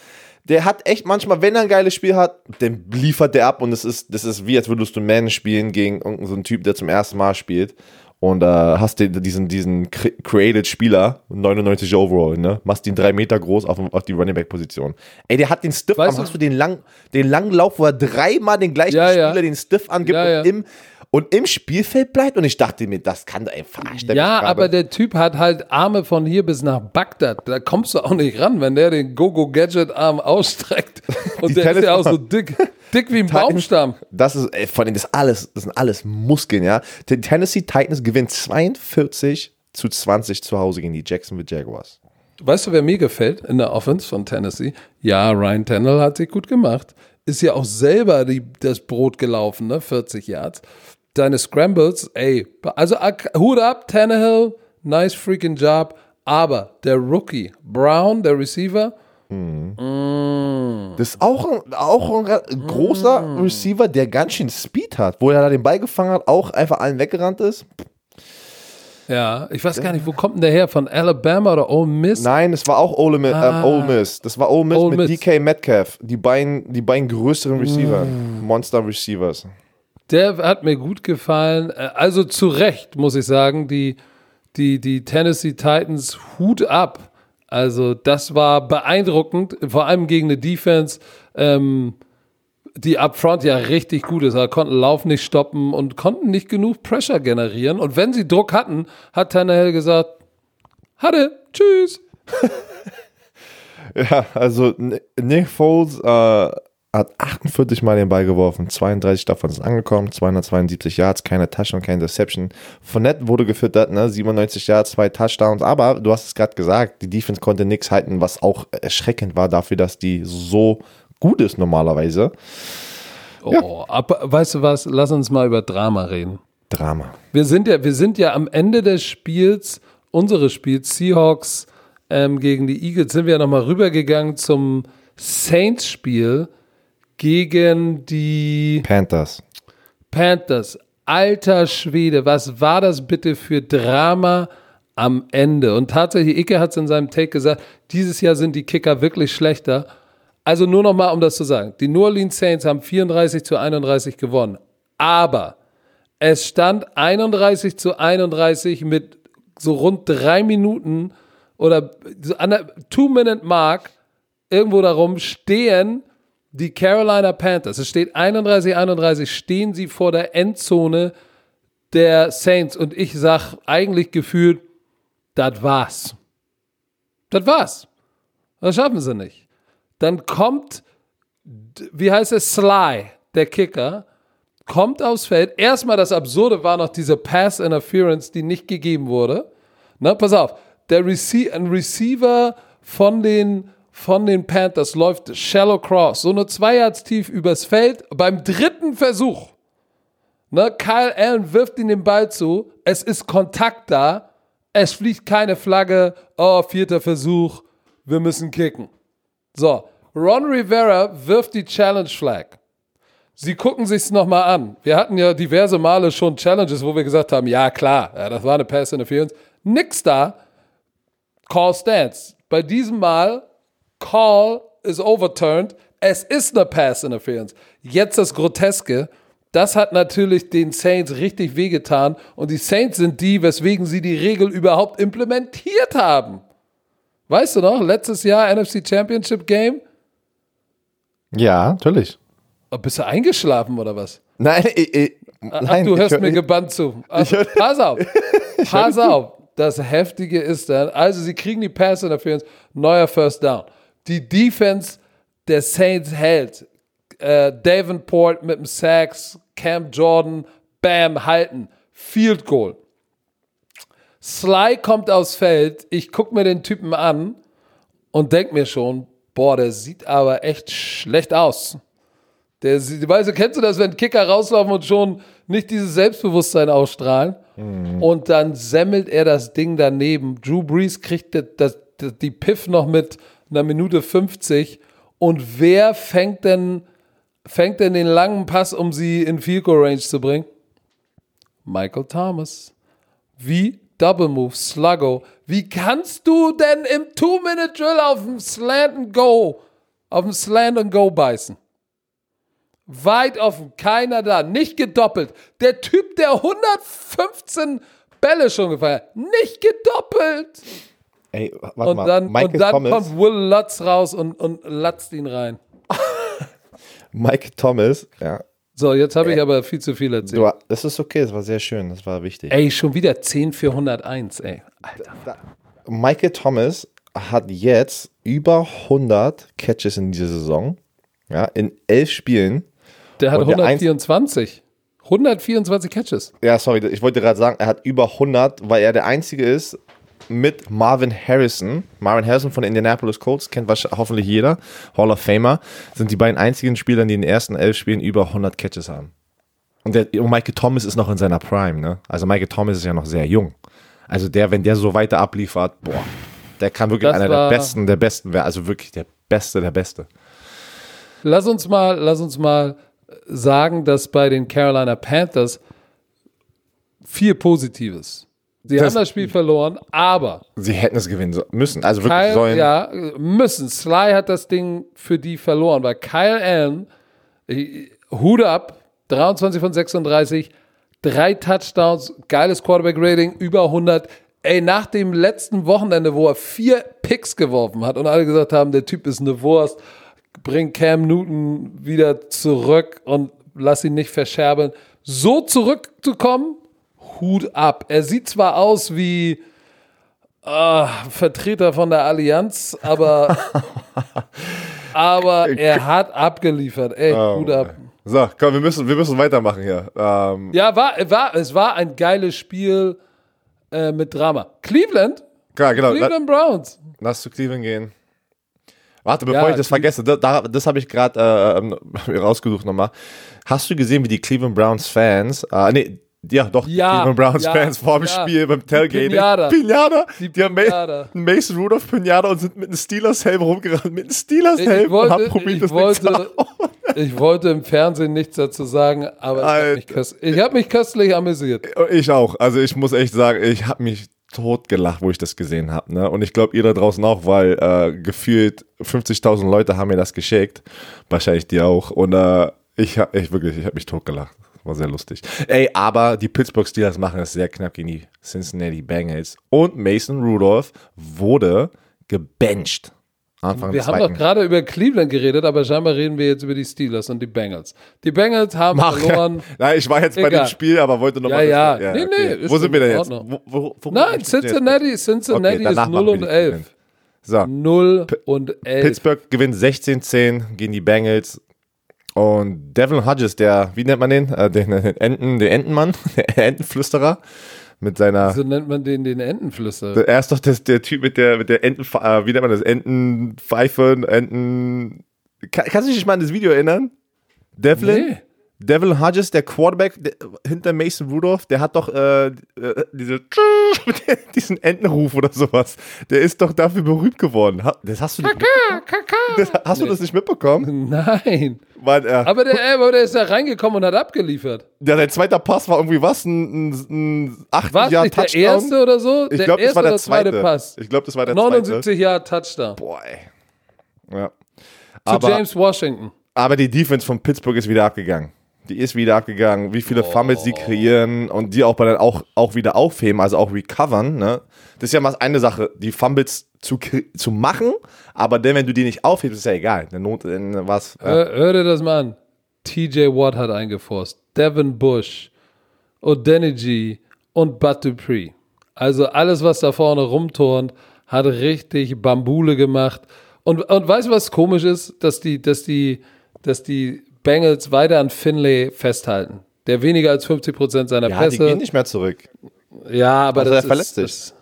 der hat echt manchmal, wenn er ein geiles Spiel hat, dann liefert der ab und es ist, das ist wie, als würdest du Man spielen gegen irgendeinen so Typ, der zum ersten Mal spielt und äh, hast den, diesen, diesen Created Spieler, 99 Overall, ne? Machst ihn drei Meter groß auf, auf die Running Back Position. Ey, der hat den Stiff, weißt du, hast du den, lang, den langen Lauf, wo er dreimal den gleichen ja, Spieler ja. den Stiff angibt ja, und im und im Spielfeld bleibt. Und ich dachte mir, das kann doch einfach Ja, aber der Typ hat halt Arme von hier bis nach Bagdad. Da kommst du auch nicht ran, wenn der den Go-Go-Gadget-Arm ausstreckt. [LAUGHS] Und der ist ja auch so dick, [LAUGHS] dick wie ein Baumstamm. Das ist, ey, von denen das alles, das sind alles Muskeln, ja. Die Tennessee Titans gewinnt 42 zu 20 zu Hause gegen die Jacksonville Jaguars. Weißt du, wer mir gefällt in der Offense von Tennessee? Ja, Ryan Tannehill hat sich gut gemacht. Ist ja auch selber die, das Brot gelaufen, ne? 40 Yards deine Scrambles, ey, also Hut ab, Tannehill, nice freaking Job, aber der Rookie, Brown, der Receiver, mhm. mm. das ist auch ein, auch ein großer mm. Receiver, der ganz schön Speed hat, wo er da den Ball gefangen hat, auch einfach allen weggerannt ist. Ja, ich weiß gar nicht, wo kommt denn der her? Von Alabama oder Ole Miss? Nein, es war auch Ole, Miss. Äh, ah. Äh, Ole Miss. Das war Ole Miss Ole mit Miss. DK Metcalf. Die beiden, die beiden größeren Receiver. Mm. Monster Receivers. Der hat mir gut gefallen. Äh, Also zu Recht, muss ich sagen, die, die, die Tennessee Titans Hut ab. Also das war beeindruckend, vor allem gegen eine Defense, ähm, die upfront ja richtig gut ist. Also konnten Lauf nicht stoppen und konnten nicht genug Pressure generieren. Und wenn sie Druck hatten, hat Tannehill gesagt, hatte, tschüss. [LAUGHS] Ja, also Nick Foles äh, hat 48 Mal den Ball geworfen, 32 davon sind angekommen, 272 Yards, keine Touchdown, keine Deception. Fournette wurde gefüttert, ne, 97 Yards, zwei Touchdowns, aber du hast es gerade gesagt, die Defense konnte nichts halten, was auch erschreckend war dafür, dass die so gut ist normalerweise. Oh, aber weißt du was? Lass uns mal über Drama reden. Drama. Wir sind ja, wir sind ja am Ende des Spiels, unseres Spiels, Seahawks ähm, gegen die Eagles, sind wir ja nochmal rübergegangen zum Saints-Spiel gegen die Panthers. Panthers. Alter Schwede, was war das bitte für Drama am Ende? Und tatsächlich, Icke hat es in seinem Take gesagt, dieses Jahr sind die Kicker wirklich schlechter. Also nur nochmal, um das zu sagen. Die New Orleans Saints haben 34 zu 31 gewonnen. Aber es stand 31 zu 31 mit so rund drei Minuten oder so an der Two-Minute-Mark irgendwo darum stehen die Carolina Panthers. Es steht 31, 31, stehen sie vor der Endzone der Saints. Und ich sag eigentlich gefühlt, das war's. Das war's. Das schaffen sie nicht. Dann kommt, wie heißt es, Sly, der Kicker, kommt aufs Feld. Erstmal das Absurde war noch diese Pass Interference, die nicht gegeben wurde. Na, pass auf, der Rece ein Receiver von den, von den Panthers läuft Shallow Cross, so nur zwei Yards tief übers Feld. Beim dritten Versuch, ne, Kyle Allen wirft ihm den Ball zu, es ist Kontakt da, es fliegt keine Flagge, oh, vierter Versuch, wir müssen kicken. So, Ron Rivera wirft die Challenge Flag. Sie gucken sich's nochmal an. Wir hatten ja diverse Male schon Challenges, wo wir gesagt haben, ja klar, ja, das war eine Pass Interference. Nix da. Call stands. Bei diesem Mal, Call is overturned. Es ist eine Pass Interference. Jetzt das Groteske. Das hat natürlich den Saints richtig wehgetan. Und die Saints sind die, weswegen sie die Regel überhaupt implementiert haben. Weißt du noch, letztes Jahr NFC Championship Game? Ja, natürlich. Oh, bist du eingeschlafen oder was? Nein, ich, ich, Ach, nein, du hörst hör- mir gebannt zu. Also, hör- pass auf. [LAUGHS] Pass auf. Das Heftige ist dann, also sie kriegen die Pass Interference, neuer First Down. Die Defense der Saints hält. Äh, Davenport mit dem Sacks, Cam Jordan, bam, halten. Field Goal. Sly kommt aufs Feld, ich gucke mir den Typen an und denk mir schon, boah, der sieht aber echt schlecht aus. Der, sieht- weißt du, kennst du das, wenn Kicker rauslaufen und schon nicht dieses Selbstbewusstsein ausstrahlen? Und dann semmelt er das Ding daneben. Drew Brees kriegt das, das, die Piff noch mit einer Minute 50. Und wer fängt denn, fängt denn den langen Pass, um sie in Field Goal Range zu bringen? Michael Thomas. Wie Double Move, Sluggo. Wie kannst du denn im Two-Minute-Drill auf dem Slant and Go, auf dem Slant and Go beißen? Weit offen, keiner da, nicht gedoppelt. Der Typ, der 115 Bälle schon gefeiert, nicht gedoppelt. Ey, warte Und mal. dann, Michael, und dann Thomas, kommt Will Lutz raus und, und latzt ihn rein. Michael Thomas, ja. So, jetzt habe ich aber viel zu viel erzählt. Du, das ist okay, das war sehr schön, das war wichtig. Ey, schon wieder 10 für 101, ey. Alter. Michael Thomas hat jetzt über 100 Catches in dieser Saison. Ja, in elf Spielen. Der hat Und der 124. 124 Catches. Ja, sorry, ich wollte gerade sagen, er hat über 100, weil er der Einzige ist mit Marvin Harrison. Marvin Harrison von Indianapolis Colts, kennt wahrscheinlich hoffentlich jeder. Hall of Famer. Sind die beiden einzigen Spieler, die in den ersten elf Spielen über 100 Catches haben. Und, der, und Michael Thomas ist noch in seiner Prime, ne? Also Michael Thomas ist ja noch sehr jung. Also der, wenn der so weiter abliefert, boah, der kann wirklich Das einer der besten, der besten werden. Also wirklich der Beste, der Beste. Lass uns mal, lass uns mal sagen, dass bei den Carolina Panthers viel Positives. Sie Das- haben das Spiel verloren, aber Sie hätten es gewinnen müssen. Also wirklich Kyle, sollen. ja, müssen. Sly hat das Ding für die verloren, weil Kyle Allen, äh, Hut ab, 23 von 36, drei Touchdowns, geiles Quarterback-Rating, über 100. Ey, nach dem letzten Wochenende, wo er vier Picks geworfen hat und alle gesagt haben, der Typ ist eine Wurst, bring Cam Newton wieder zurück und lass ihn nicht verscherbeln. So zurückzukommen, Hut ab. Er sieht zwar aus wie äh, Vertreter von der Allianz, aber, [LAUGHS] aber er hat abgeliefert. Ey, Oh, Hut ab. So, komm, wir müssen, wir müssen weitermachen hier. Ähm, Ja, war, war, es war ein geiles Spiel äh, mit Drama. Cleveland? klar, genau. La, Cleveland Browns. lass zu Cleveland gehen. Warte, bevor Ja, ich das vergesse, da, da, das habe ich gerade äh, ähm, [LAUGHS] rausgesucht nochmal. Hast du gesehen, wie die Cleveland Browns Fans, äh, nee, ja, doch, Ja, Cleveland Browns ja, Fans vor dem ja. Spiel beim Tailgating. Pinata. Pinata. Die, Die haben einen Mason Rudolph Pinata und sind mit einem Steelers-Helm rumgerannt. Mit einem Steelers-Helm und haben probiert, ich, das wollte, ich wollte im Fernsehen nichts dazu sagen, aber ich habe mich, Alter. ich hab mich köstlich amüsiert. Ich auch. Also ich muss echt sagen, ich habe mich tot gelacht, wo ich das gesehen habe. Ne? Und ich glaube, ihr da draußen auch, weil äh, gefühlt 50.000 Leute haben mir das geschickt. Wahrscheinlich die auch. Und äh, ich habe ich wirklich, ich habe mich tot gelacht. War sehr lustig. Ey, aber die Pittsburgh Steelers machen es sehr knapp gegen die Cincinnati Bengals. Und Mason Rudolph wurde gebencht. Anfang Wir haben doch gerade über Cleveland geredet, aber scheinbar reden wir jetzt über die Steelers und die Bengals. Die Bengals haben Mach. verloren. [LAUGHS] Nein, ich war jetzt bei Egal. dem Spiel, aber wollte noch Ja, mal ja. wissen. Nee, nee, Wo sind wir denn jetzt? Wo, wo, wo Nein, Cincinnati, Cincinnati Okay, ist machen 0 wir und die 11. So, 0 und 11. Pittsburgh gewinnt 16-10 gegen die Bengals. Und Devin Hodges, der, wie nennt man den? Äh, den, den Enten, der Entenmann, [LAUGHS] der Entenflüsterer, mit seiner. So nennt man den den Entenflüster. er ist doch das, der Typ mit der, mit der Enten, äh, wie nennt man das? Entenpfeife, Enten. Kann, kannst du dich mal an das Video erinnern? Devlin? Nee. Devlin Hodges, der Quarterback der, hinter Mason Rudolph, der hat doch äh, äh, diese, [LAUGHS] diesen Entenruf oder sowas. Der ist doch dafür berühmt geworden. Das hast du nicht, das, hast du das nicht mitbekommen? Nein. Weil, äh, Aber der, ey, aber der ist da reingekommen und hat abgeliefert. ja, sein zweiter Pass war irgendwie was? Ein, ein, ein 8 War es Jahr nicht der Touchdown? erste oder so? ich der glaube, das erste war der oder zweite zweite. Pass. Ich glaube, das war der zweite. 79 Jahre Touchdown. Boah, ey. Ja. Zu Aber, James Washington. aber die Defense von Pittsburgh ist wieder abgegangen. Die ist wieder abgegangen, wie viele Fumbles sie kreieren und die auch bei dann auch, auch wieder aufheben, also auch recovern. Ne? Das ist ja mal eine Sache, die Fumbles zu, zu machen, aber dann, wenn du die nicht aufhebst, ist ja egal. In der Not, in was. Ja. Hör, hör dir das mal an. TJ Watt hat eingeforst. Devin Bush, Odeniji und Bud Dupree. Also alles, was da vorne rumturnt, hat richtig Bambule gemacht. Und, und weißt du, was komisch ist? Dass die, dass die, dass die Bengals weiter an Finlay festhalten. Der weniger als 50% seiner ja, die Pässe. gehen nicht mehr zurück. Ja, aber Also das er verletzt ist, sich.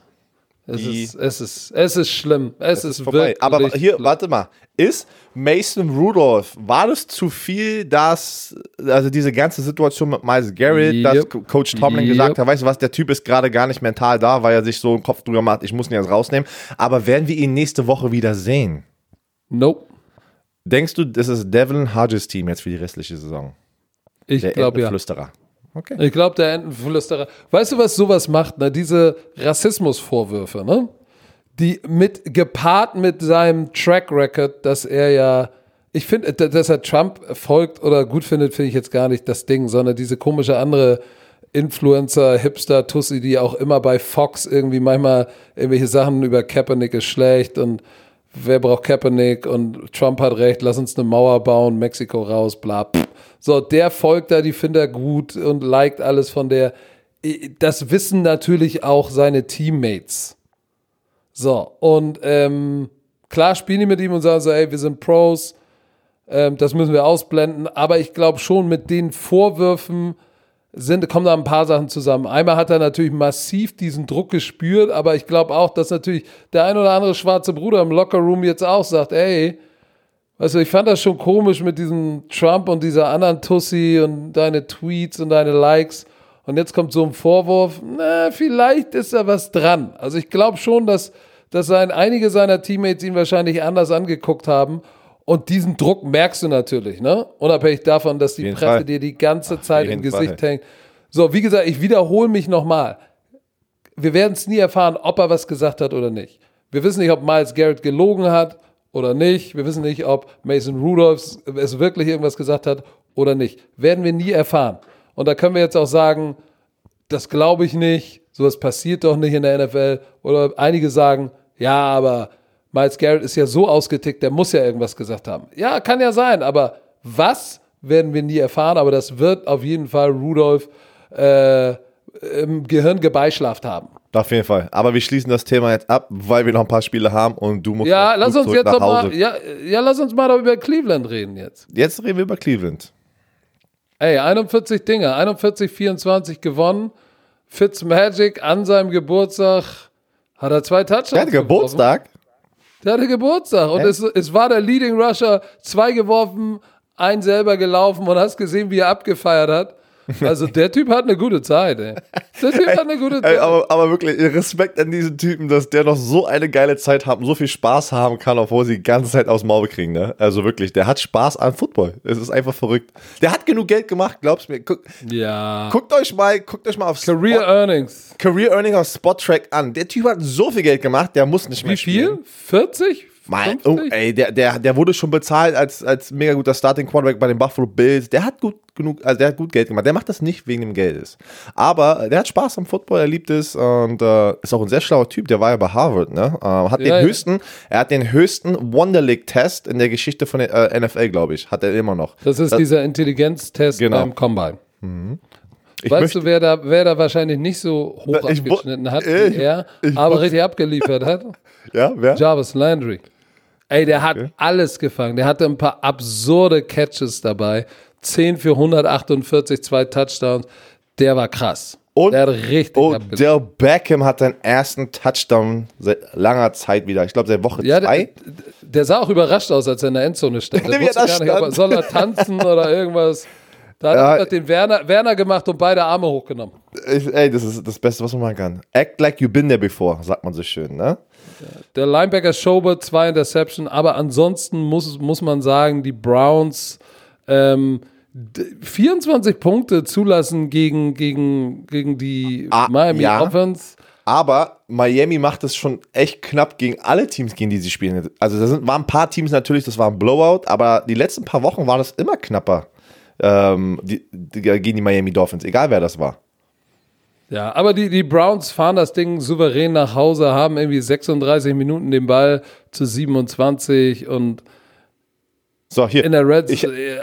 das, es, Die- ist, es, ist, es ist schlimm. Es, ist, vorbei. wirklich Aber hier, warte mal. Ist Mason Rudolph, war das zu viel, dass, also diese ganze Situation mit Miles Garrett, dass Yep. Co- Coach Tomlin Yep. gesagt hat, weißt du was, der Typ ist gerade gar nicht mental da, weil er sich so einen Kopf drüber macht, ich muss ihn jetzt rausnehmen. Aber werden wir ihn nächste Woche wieder sehen? Nope. Denkst du, das ist Devlin Hodges Team jetzt für die restliche Saison? Ich glaube ja. Entenflüsterer. Okay. Ich glaube, der Entenflüsterer. Weißt du, was sowas macht? Ne? Diese Rassismusvorwürfe, ne? Die mit gepaart mit seinem Track Record, dass er ja, ich finde, d- dass er Trump folgt oder gut findet, finde ich jetzt gar nicht das Ding, sondern diese komische andere Influencer, Hipster, Tussi, die auch immer bei Fox irgendwie manchmal irgendwelche Sachen über Kaepernick ist schlecht und wer braucht Kaepernick und Trump hat recht, lass uns eine Mauer bauen, Mexiko raus, bla. pff. So, der folgt da, die findet er gut und liked alles von der. Das wissen natürlich auch seine Teammates. So, und ähm, klar spielen die mit ihm und sagen so, ey, wir sind Pros, ähm, das müssen wir ausblenden, aber ich glaube schon mit den Vorwürfen sind, kommen da ein paar Sachen zusammen. Einmal hat er natürlich massiv diesen Druck gespürt, aber ich glaube auch, dass natürlich der ein oder andere schwarze Bruder im Lockerroom jetzt auch sagt, ey, weißt du, ich fand das schon komisch mit diesem Trump und dieser anderen Tussi und deine Tweets und deine Likes. Und jetzt kommt so ein Vorwurf, na, vielleicht ist da was dran. Also ich glaube schon, dass, dass sein, einige seiner Teammates ihn wahrscheinlich anders angeguckt haben. Und diesen Druck merkst du natürlich, ne? Unabhängig davon, dass die Presse Fall. dir die ganze Zeit im jeden Fall. Gesicht hängt. So, wie gesagt, ich wiederhole mich nochmal. Wir werden es nie erfahren, ob er was gesagt hat oder nicht. Wir wissen nicht, ob Miles Garrett gelogen hat oder nicht. Wir wissen nicht, ob Mason Rudolph es wirklich irgendwas gesagt hat oder nicht? Werden wir nie erfahren. Und da können wir jetzt auch sagen, das glaube ich nicht, sowas passiert doch nicht in der NFL. Oder einige sagen, ja, aber Miles Garrett ist ja so ausgetickt, der muss ja irgendwas gesagt haben. Ja, kann ja sein, aber was werden wir nie erfahren, aber das wird auf jeden Fall Rudolf äh, im Gehirn gebeischlaft haben. Auf jeden Fall. Aber wir schließen das Thema jetzt ab, weil wir noch ein paar Spiele haben und du musst Ja, noch lass uns jetzt nach doch mal, ja, ja, lass uns mal über Cleveland reden jetzt. Jetzt reden wir über Cleveland. Ey, 41 Dinge, 41, 24 gewonnen. Fitzmagic an seinem Geburtstag hat er zwei Touchdowns. Der hatte geworfen. Geburtstag. Der hatte Geburtstag und es, es war der Leading Rusher, zwei geworfen, ein selber gelaufen und hast gesehen, wie er abgefeiert hat. Also der Typ hat eine gute Zeit, ey. Der Typ hat eine gute Zeit. Ey, aber, aber wirklich, Respekt an diesen Typen, dass der noch so eine geile Zeit hat und so viel Spaß haben kann, obwohl sie die ganze Zeit aus dem Maul kriegen, ne? Also wirklich, der hat Spaß an Football. Es ist einfach verrückt. Der hat genug Geld gemacht, glaubst mir. Guck, ja. guckt euch mal, guckt euch mal auf Career Spot, Earnings. Career Earning auf Spot Track an. Der Typ hat so viel Geld gemacht, der muss nicht mehr Wie spielen. viel? 40? 50? oh, ey, der, der, der wurde schon bezahlt als, als mega guter Starting Quarterback bei den Buffalo Bills. Der hat gut genug, also der hat gut Geld gemacht. Der macht das nicht wegen dem Geldes. Aber der hat Spaß am Football, er liebt es und äh, ist auch ein sehr schlauer Typ. Der war ja bei Harvard, ne? Äh, hat Ja, den ja. höchsten, er hat den höchsten Wonder League Test in der Geschichte von der äh, NFL, glaube ich. Hat er immer noch. Das ist dieser Intelligenztest Genau. beim Combine. Ich weißt möchte, du, wer da, wer da wahrscheinlich nicht so hoch Ich abgeschnitten hat ich- wie er, aber richtig abgeliefert hat? [LAUGHS] ja, wer? Jarvis Landry. Ey, der hat alles gefangen. Der hatte ein paar absurde Catches dabei. 10 für 148, zwei Touchdowns. Der war krass. Und- der hat richtig Oh, der Beckham hat seinen ersten Touchdown seit langer Zeit wieder. Ich glaube, seit Woche Ja, der, zwei. der sah auch überrascht aus, als er in der Endzone stand. [LAUGHS] Der er wusste gar nicht, ob er, stand. soll er tanzen oder [LAUGHS] irgendwas. Da hat er den Werner, Werner gemacht und beide Arme hochgenommen. Ich, ey, das ist das Beste, was man machen kann. Act like you've been there before, sagt man so schön, ne? Der Linebacker Schobert, zwei Interception, aber ansonsten muss, muss man sagen, die Browns ähm, d- 24 Punkte zulassen gegen, gegen, gegen die Ah, Miami ja. Offense. Aber Miami macht es schon echt knapp gegen alle Teams, gegen die sie spielen. Also da sind, waren ein paar Teams natürlich, das war ein Blowout, aber die letzten paar Wochen war das immer knapper ähm, die, die, gegen die Miami Dolphins, egal wer das war. Ja, aber die, die Browns fahren das Ding souverän nach Hause, haben irgendwie 36 Minuten den Ball zu 27 und So, hier. in der Red Ich- äh,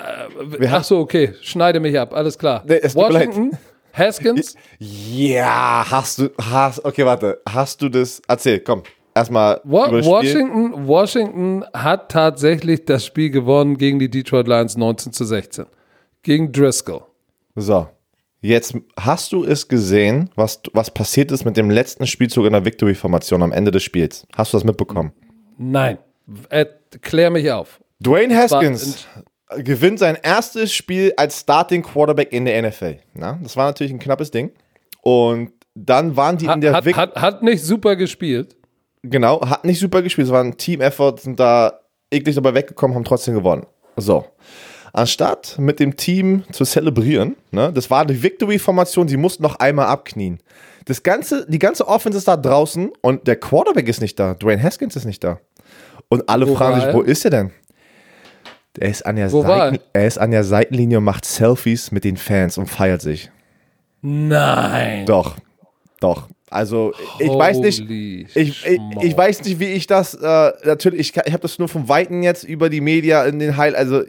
Ach so, okay, schneide mich ab, alles klar. Nee. Washington, Haskins, ja, hast du, hast, okay, warte, hast du das, erzähl, komm, erstmal Wa. Washington, Washington hat tatsächlich das Spiel gewonnen gegen die Detroit Lions 19 zu 16. Gegen Driscoll. So, jetzt hast du es gesehen, was, was passiert ist mit dem letzten Spielzug in der Victory-Formation am Ende des Spiels. Hast du das mitbekommen? Nein. Erklär mich auf. Dwayne Haskins gewinnt sein erstes Spiel als Starting Quarterback in der NFL. Na, das war natürlich ein knappes Ding. Und dann waren die in Hat, der hat, Vic hat, hat nicht super gespielt. genau, hat nicht super gespielt, es war ein Team-Effort, sind da eklig dabei weggekommen, haben trotzdem gewonnen. So. Anstatt mit dem Team zu zelebrieren, ne, das war die Victory-Formation, sie mussten noch einmal abknien. Das ganze, die ganze Offense ist da draußen und der Quarterback ist nicht da. Dwayne Haskins ist nicht da. Und alle Wo fragen sich, wo ist er denn? Er ist, an der Wo Seiten, er ist an der Seitenlinie und macht Selfies mit den Fans und feiert sich. Nein. Doch, doch. Also ich weiß nicht, Holy ich, ich, ich weiß nicht, wie ich das, äh, natürlich, ich, ich habe das nur vom Weiten jetzt über die Media in den Heil, also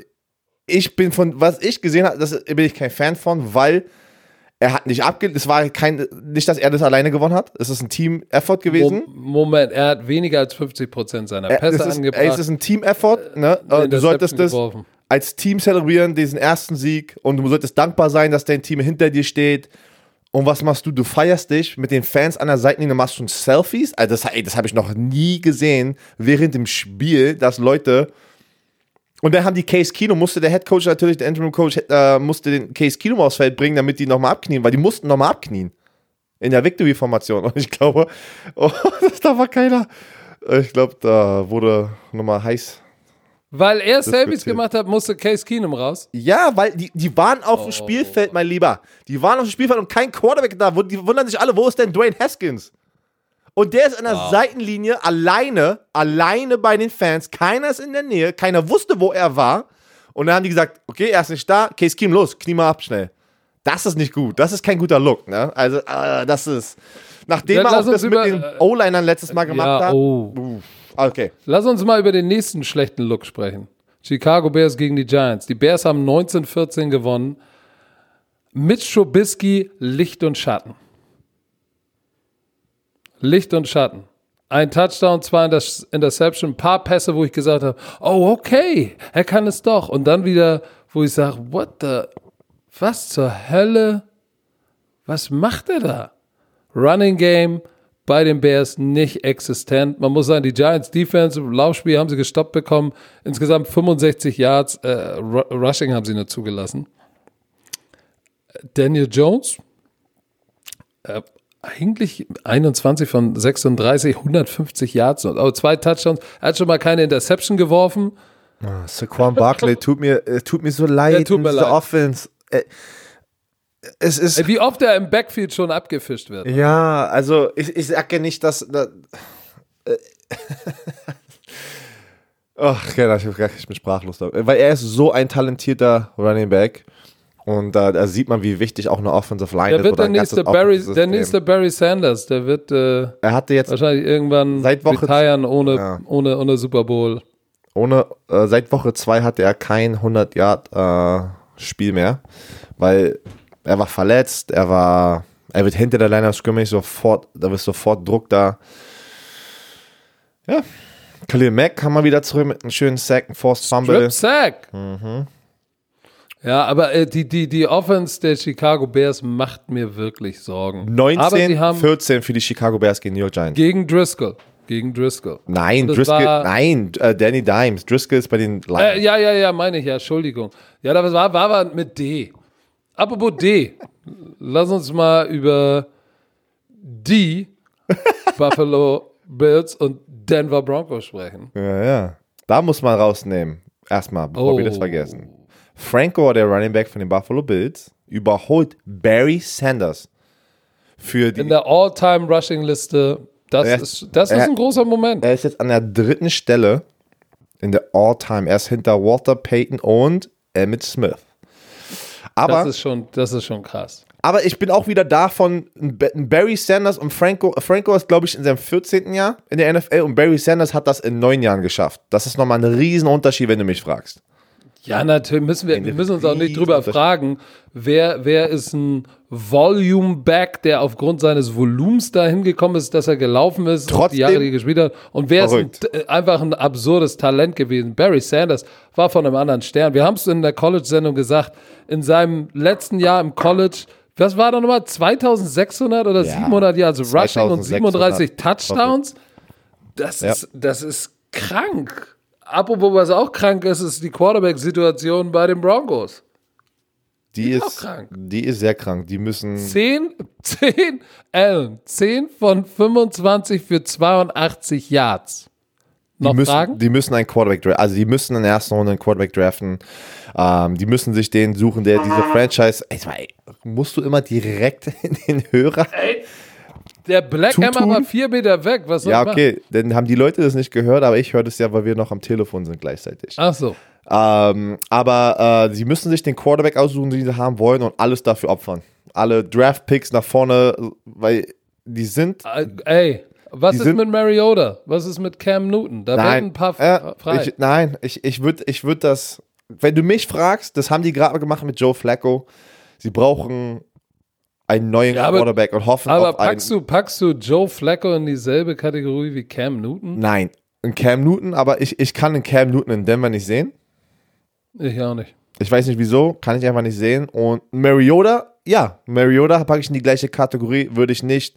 ich bin von, was ich gesehen habe, das bin ich kein Fan von, weil er hat nicht abge, es war kein, nicht, dass er das alleine gewonnen hat, es ist ein Team-Effort gewesen. Mo- Moment, er hat weniger als 50 Prozent seiner Äh, Pässe ist, angebracht. ey, es ist ein Team-Effort, ne? eine Und du solltest das geworfen. als Team zelebrieren, diesen ersten Sieg. Und du solltest dankbar sein, dass dein Team hinter dir steht. Und was machst du? Du feierst dich mit den Fans an der Seitenlinie, machst schon Selfies. Also das, ey, das habe ich noch nie gesehen während dem Spiel, dass Leute. Und dann haben die Case Kino, musste der Head Coach natürlich, der Interim Coach, äh, musste den Case Kino aufs Feld bringen, damit die nochmal abknien, weil die mussten nochmal abknien. In der Victory-Formation. Und ich glaube, [LAUGHS] oh, [LAUGHS] da war keiner. Ich glaube, da wurde nochmal heiß Weil er Selfies gemacht hat, musste Case Keenum raus. Ja, weil die, die waren auf Oh. dem Spielfeld, mein Lieber. Die waren auf dem Spielfeld und kein Quarterback da. Die wundern sich alle, wo ist denn Dwayne Haskins? Und der ist an der Seitenlinie alleine, alleine bei den Fans. Keiner ist in der Nähe, keiner wusste, wo er war. Und dann haben die gesagt, okay, er ist nicht da, Case Keenum, los, knie mal ab schnell. Das ist nicht gut. Das ist kein guter Look, ne? Also, äh, das ist. Nachdem Dann er auch das mit den O-Linern letztes Mal gemacht Ja, hat. oh. Okay. Lass uns mal über den nächsten schlechten Look sprechen. Chicago Bears gegen die Giants. Die Bears haben 19-14 gewonnen. Mitch Trubisky, Licht und Schatten. Licht und Schatten. Ein Touchdown, zwei Inter- Interception, ein paar Pässe, wo ich gesagt habe, oh, okay, er kann es doch. Und dann wieder, wo ich sage, what the, was zur Hölle, was macht er da? Running Game bei den Bears nicht existent. Man muss sagen, die Giants Defense im Laufspiel haben sie gestoppt bekommen. Insgesamt 65 Yards äh, Ru- Rushing haben sie nur zugelassen. Daniel Jones, äh, eigentlich 21 von 36, 150 Yards, aber zwei Touchdowns. Er hat schon mal keine Interception geworfen. Saquon Barkley [LAUGHS] tut mir, äh, tut mir so leid Ja, tut mir leid. Offense. Äh, es ist. Wie oft er im Backfield schon abgefischt wird. Ja, also ich, ich sage ja nicht, dass. dass äh, [LAUGHS] Ach, ich, bin sprachlos. Weil er ist so ein talentierter Running Back. Und da, da sieht man, wie wichtig auch eine Offensive Line Der ist. wird der nächste, Barry, der nächste Barry Sanders. Der wird äh, Er hatte jetzt wahrscheinlich irgendwann Seit Woche- retiren ohne, Ja. ohne, ohne Super Bowl. ohne, äh, seit Woche 2 hatte er kein 100 Yard äh, Spiel mehr, weil er war verletzt, er war, er wird hinter der Line of Scrimmage sofort, da ist sofort Druck da. Ja, Khalil Mack kam mal wieder zurück mit einem schönen Sack, einen Forced Fumble. Strip Sack. Mhm. Ja, aber äh, die, die, die Offense der Chicago Bears macht mir wirklich Sorgen. aber sie 19, haben 14 für die Chicago Bears gegen New York Giants. gegen Driscoll. Gegen Driscoll. Nein, Driscoll, nein, äh, Danny Dimes. Driscoll ist bei den Lions. Äh, ja, ja, ja, meine ich, ja, Entschuldigung. Ja, das war, war aber mit D. Apropos D. Lass uns mal über die [LAUGHS] Buffalo Bills und Denver Broncos sprechen. Ja, ja. Da muss man rausnehmen. Erstmal, bevor wir das Oh. vergessen. Franco, der Running Back von den Buffalo Bills, überholt Barry Sanders für die. In der All-Time-Rushing-Liste, das, Er- ist, das ist er- ein großer Moment. er ist jetzt an der dritten Stelle in der All-Time. Er ist hinter Walter Payton und Emmett Smith. Aber, Das ist schon, das ist schon krass. aber ich bin auch wieder davon, Barry Sanders und Franco. Franco ist, glaube ich, in seinem 14. Jahr in der NFL und Barry Sanders hat das in neun Jahren geschafft. Das ist nochmal ein Riesenunterschied, wenn du mich fragst. Ja, natürlich müssen wir, wir müssen uns auch nicht drüber fragen, wer, wer ist ein Volume-Back, der aufgrund seines Volumens dahin gekommen ist, dass er gelaufen ist, Trotzdem die Jahre, die er gespielt hat. Und wer verrückt. ist ein, einfach ein absurdes Talent gewesen? Barry Sanders war von einem anderen Stern. Wir haben es in der College-Sendung gesagt, in seinem letzten Jahr im College, was war da nochmal, 2600 oder 700 Yards Rushing und 37 Touchdowns? Das, Ja. ist, das ist krank. Apropos, was auch krank ist, ist die Quarterback-Situation bei den Broncos. Die ist auch ist, krank. die ist sehr krank. Die müssen. 10, 10, [LAUGHS] Allen, 10 von 25 für 82 Yards. Noch die müssen, Fragen? Die müssen einen Quarterback draften. Also, die müssen in der ersten Runde einen Quarterback draften. Ähm, die müssen sich den suchen, der diese Franchise. Ey, ey, musst du immer direkt [LAUGHS] in den Hörer? Der Black? Hammer war vier Meter weg. Was soll Ja, okay. Dann haben die Leute das nicht gehört, aber ich höre das ja, weil wir noch am Telefon sind gleichzeitig. Ach so. Ähm, aber äh, sie müssen sich den Quarterback aussuchen, den sie haben wollen und alles dafür opfern. Alle Draft-Picks nach vorne, weil die sind. Äh, Ey, was ist mit Mariota? Was ist mit Cam Newton? Da werden ein paar äh, frei. ich, nein, ich, ich würde ich würd das, wenn du mich fragst, das haben die gerade gemacht mit Joe Flacco. Sie brauchen einen neuen Ja, aber- Quarterback und hoffen Aber auf einen. packst du, packst du Joe Flacco in dieselbe Kategorie wie Cam Newton? Nein, einen Cam Newton, aber ich, ich kann einen Cam Newton in Denver nicht sehen. Ich auch nicht. Ich weiß nicht wieso, kann ich einfach nicht sehen. Und Mariota, ja, Mariota packe ich in die gleiche Kategorie, würde ich nicht.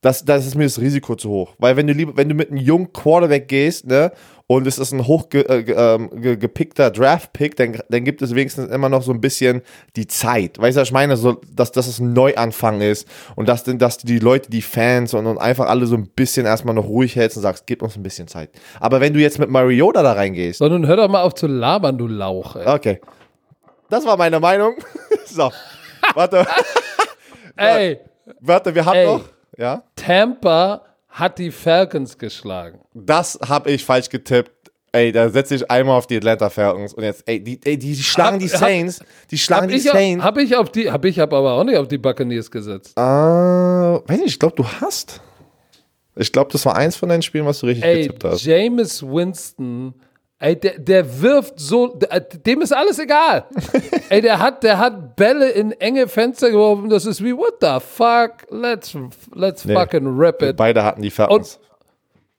Das, das ist mir das Risiko zu hoch. Weil wenn du lieber, wenn du mit einem jungen Quarterback gehst, ne, und es ist ein hoch ge, äh, ge, ähm, Draft-Pick, dann, dann gibt es wenigstens immer noch so ein bisschen die Zeit. Weißt du, was ich meine? So, dass, dass es ein Neuanfang ist und dass, dass die Leute, die Fans und, und einfach alle so ein bisschen erstmal noch ruhig hältst und sagst, gib uns ein bisschen Zeit. Aber wenn du jetzt mit Mariota da reingehst, Sondern hör doch mal auf zu labern, du Lauch. Ey. Okay. Das war meine Meinung. [LAUGHS] so. Warte, [LAUGHS] ey warte, wir haben Ey. noch. Ja. Tampa hat die Falcons geschlagen. Das habe ich falsch getippt. Ey, da setze ich einmal auf die Atlanta Falcons und jetzt, ey, die, ey, die, die schlagen Hab- die Saints, die schlagen Hab die ich, Saints. hab ich auf die, hab ich hab aber auch nicht auf die Buccaneers gesetzt. Ah, weiß nicht, ich glaube, du hast. Ich glaube, das war eins von deinen Spielen, was du richtig Ey, getippt hast. Jameis Winston, ey, der, der wirft so, der, dem ist alles egal. [LAUGHS] ey, der hat, der hat Bälle in enge Fenster geworfen, das ist wie, what the fuck, let's, let's Nee. fucking rip it. Beide hatten die Falcons.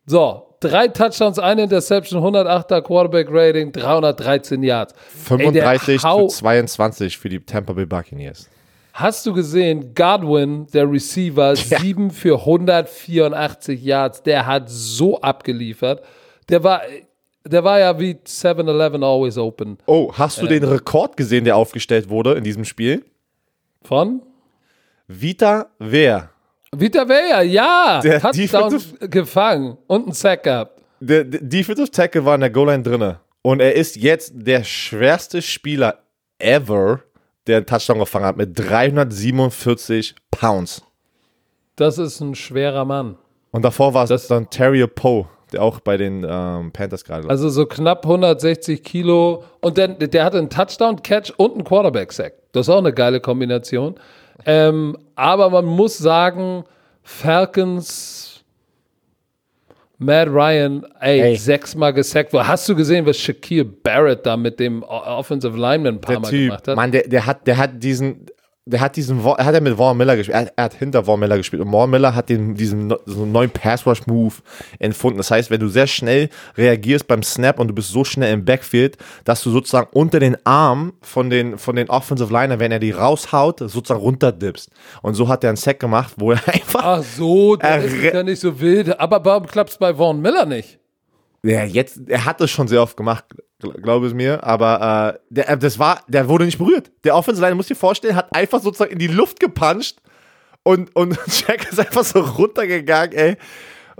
So, drei Touchdowns, eine Interception, 108er Quarterback Rating, 313 Yards. Ey, der 35 hau- zu 22 für die Tampa Bay Buccaneers. Hast du gesehen, Godwin, der Receiver, [LAUGHS] 7 für 184 Yards, der hat so abgeliefert. Der war, der war ja wie 7-Eleven always open. Oh, hast du den Rekord gesehen, der aufgestellt wurde in diesem Spiel? Von? Vita Wehr. Vita Vea, ja, Der Touchdown Defensive- gefangen und einen Sack gehabt. Der, der Defensive Tackle war in der Goal-Line drinne. Und er ist jetzt der schwerste Spieler ever, der einen Touchdown gefangen hat mit 347 Pounds. Das ist ein schwerer Mann. Und davor war es dann Terry Poe, auch bei den ähm, Panthers gerade. Also so knapp 160 Kilo. Und dann, der hatte einen Touchdown-Catch und einen Quarterback-Sack. Das ist auch eine geile Kombination. Ähm, aber man muss sagen, Falcons, Matt Ryan, ey, Ey. sechsmal gesackt. wurde. Hast du gesehen, was Shaquille Barrett da mit dem Offensive Lineman ein paar der Mal Typ, gemacht hat? Mann, der, der hat, der hat diesen, der hat diesen, er hat ja mit Vaughn Miller gespielt, er, er hat hinter Vaughn Miller gespielt und Vaughn Miller hat den, diesen so einen neuen Pass-Rush-Move entfunden. Das heißt, wenn du sehr schnell reagierst beim Snap und du bist so schnell im Backfield, dass du sozusagen unter den Arm von den, von den Offensive Liner, wenn er die raushaut, sozusagen runterdippst. Und so hat er einen Sack gemacht, wo er [LAUGHS] einfach Ach so, der Er ist ja nicht so wild. Aber warum klappt es bei Vaughn Miller nicht? Ja, jetzt, er hat das schon sehr oft gemacht, glaube es mir, aber äh, der, äh, das war, der wurde nicht berührt. Der Offensive Line, muss dir vorstellen, hat einfach sozusagen in die Luft gepuncht und, und [LAUGHS] Jack ist einfach so runtergegangen, ey.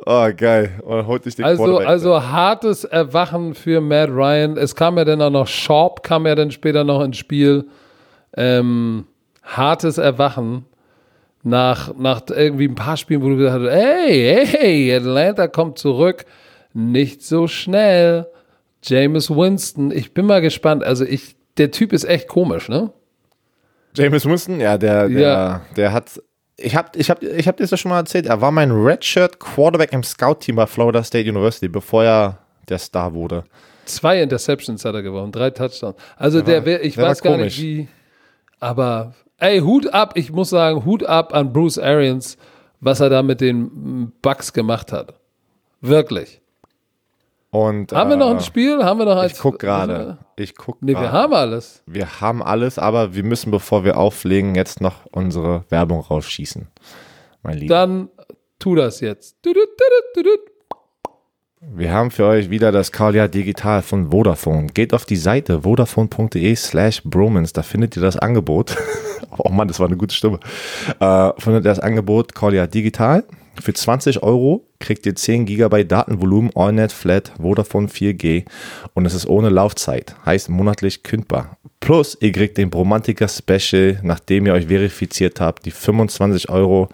Oh, geil. Und holt sich den Also, also hartes Erwachen für Matt Ryan. Es kam ja dann auch noch Sharp, kam ja dann später noch ins Spiel. Ähm, hartes Erwachen nach, nach irgendwie ein paar Spielen, wo du gesagt hast, hey, hey, Atlanta kommt zurück. Nicht so schnell. Jameis Winston, ich bin mal gespannt. Also ich, der Typ ist echt komisch, ne? James Winston, ja, der, der, Ja. der hat. Ich hab, ich hab, ich hab dir das ja schon mal erzählt. Er war mein Redshirt Quarterback im Scout-Team bei Florida State University, bevor er der Star wurde. Zwei Interceptions hat er gewonnen, drei Touchdowns. Also der wäre, ich der weiß gar komisch. nicht wie, aber ey, Hut ab, ich muss sagen, Hut ab an Bruce Arians, was er da mit den Bucks gemacht hat. Wirklich. Und, Haben wir noch ein äh, Spiel? Haben wir noch eins? Ich guck gerade. Ich guck Nee, wir grade. haben alles. Wir haben alles, aber wir müssen, bevor wir auflegen, jetzt noch unsere Werbung rausschießen. Mein Lieber. Dann tu das jetzt. Wir haben für euch wieder das Kalia Digital von Vodafone. Geht auf die Seite vodafone.de slash bromance, da findet ihr das Angebot. [LAUGHS] oh Mann, das war eine gute Stimme. Äh, findet ihr das Angebot Kalia Digital. Für 20 Euro kriegt ihr 10 GB Datenvolumen, AllNet Flat, Vodafone 4G und es ist ohne Laufzeit, heißt monatlich kündbar. Plus, ihr kriegt den Bromantiker Special, nachdem ihr euch verifiziert habt, die 25 Euro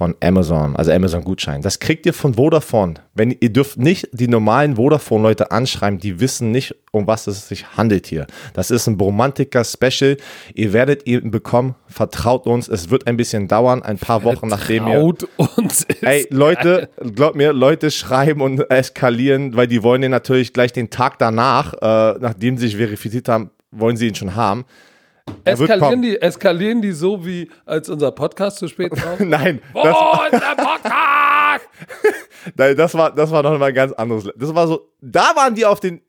von Amazon, also Amazon Gutschein. Das kriegt ihr von Vodafone. Wenn ihr dürft nicht die normalen Vodafone Leute anschreiben, die wissen nicht, um was es sich handelt hier. Das ist ein Bromantiker Special. Ihr werdet ihn bekommen. Vertraut uns. Es wird ein bisschen dauern, ein paar Wochen nachdem ihr Traut uns. Ey, Leute, glaubt mir, Leute schreiben und eskalieren, weil die wollen den natürlich gleich den Tag danach, äh, nachdem sie sich verifiziert haben, wollen sie ihn schon haben. Er Eskalieren die, eskalieren die so, wie als unser Podcast zu spät [LAUGHS] kam? Nein, oh, das, [LAUGHS] unser Podcast! nein, das war, das war noch mal ein ganz anderes. Das war so, da waren die auf den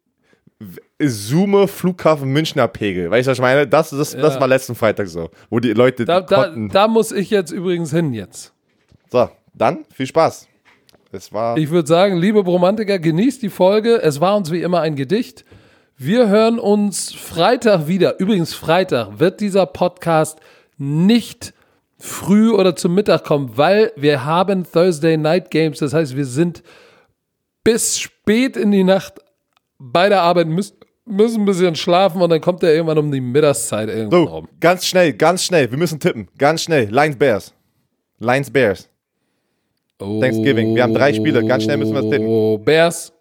Zoome Flughafen Münchner Pegel. Weißt du, was ich meine? Das, das, das Ja. war letzten Freitag so, wo die Leute Da, da, da muss ich jetzt übrigens hin jetzt. So, dann viel Spaß. Es war. Ich würde sagen, liebe Bromantiker, genießt die Folge. Es war uns wie immer ein Gedicht. Wir hören uns Freitag wieder. Übrigens, Freitag wird dieser Podcast nicht früh oder zum Mittag kommen, weil wir haben Thursday Night Games. Das heißt, wir sind bis spät in die Nacht bei der Arbeit, müssen, müssen ein bisschen schlafen und dann kommt er irgendwann um die Mittagszeit irgendwann so, rum. ganz schnell, ganz schnell. Wir müssen tippen. Ganz schnell. Lions Bears. Lions Bears. Thanksgiving. Wir haben drei Spiele. Ganz schnell müssen wir es tippen. Oh, Bears.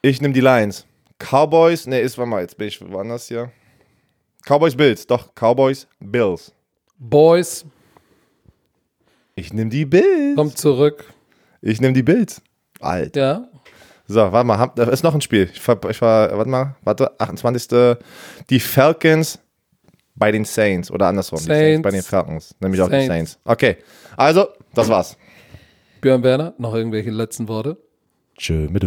Ich nehme die Lions. Cowboys, ne, ist, warte mal, jetzt bin ich woanders hier. Cowboys, Bills, doch, Cowboys, Bills. Boys, Ich nehme die Bills. kommt zurück. Ich nehme die Bills. Alt. Ja. So, warte mal, hab, da ist noch ein Spiel. Ich war, ich war, warte mal, warte, 28. Die Falcons bei den Saints oder andersrum. Die Saints Saints. bei den Falcons. Nämlich auch die Saints. Saints. Okay, also, das war's. Björn Werner, noch irgendwelche letzten Worte? Tschö mit.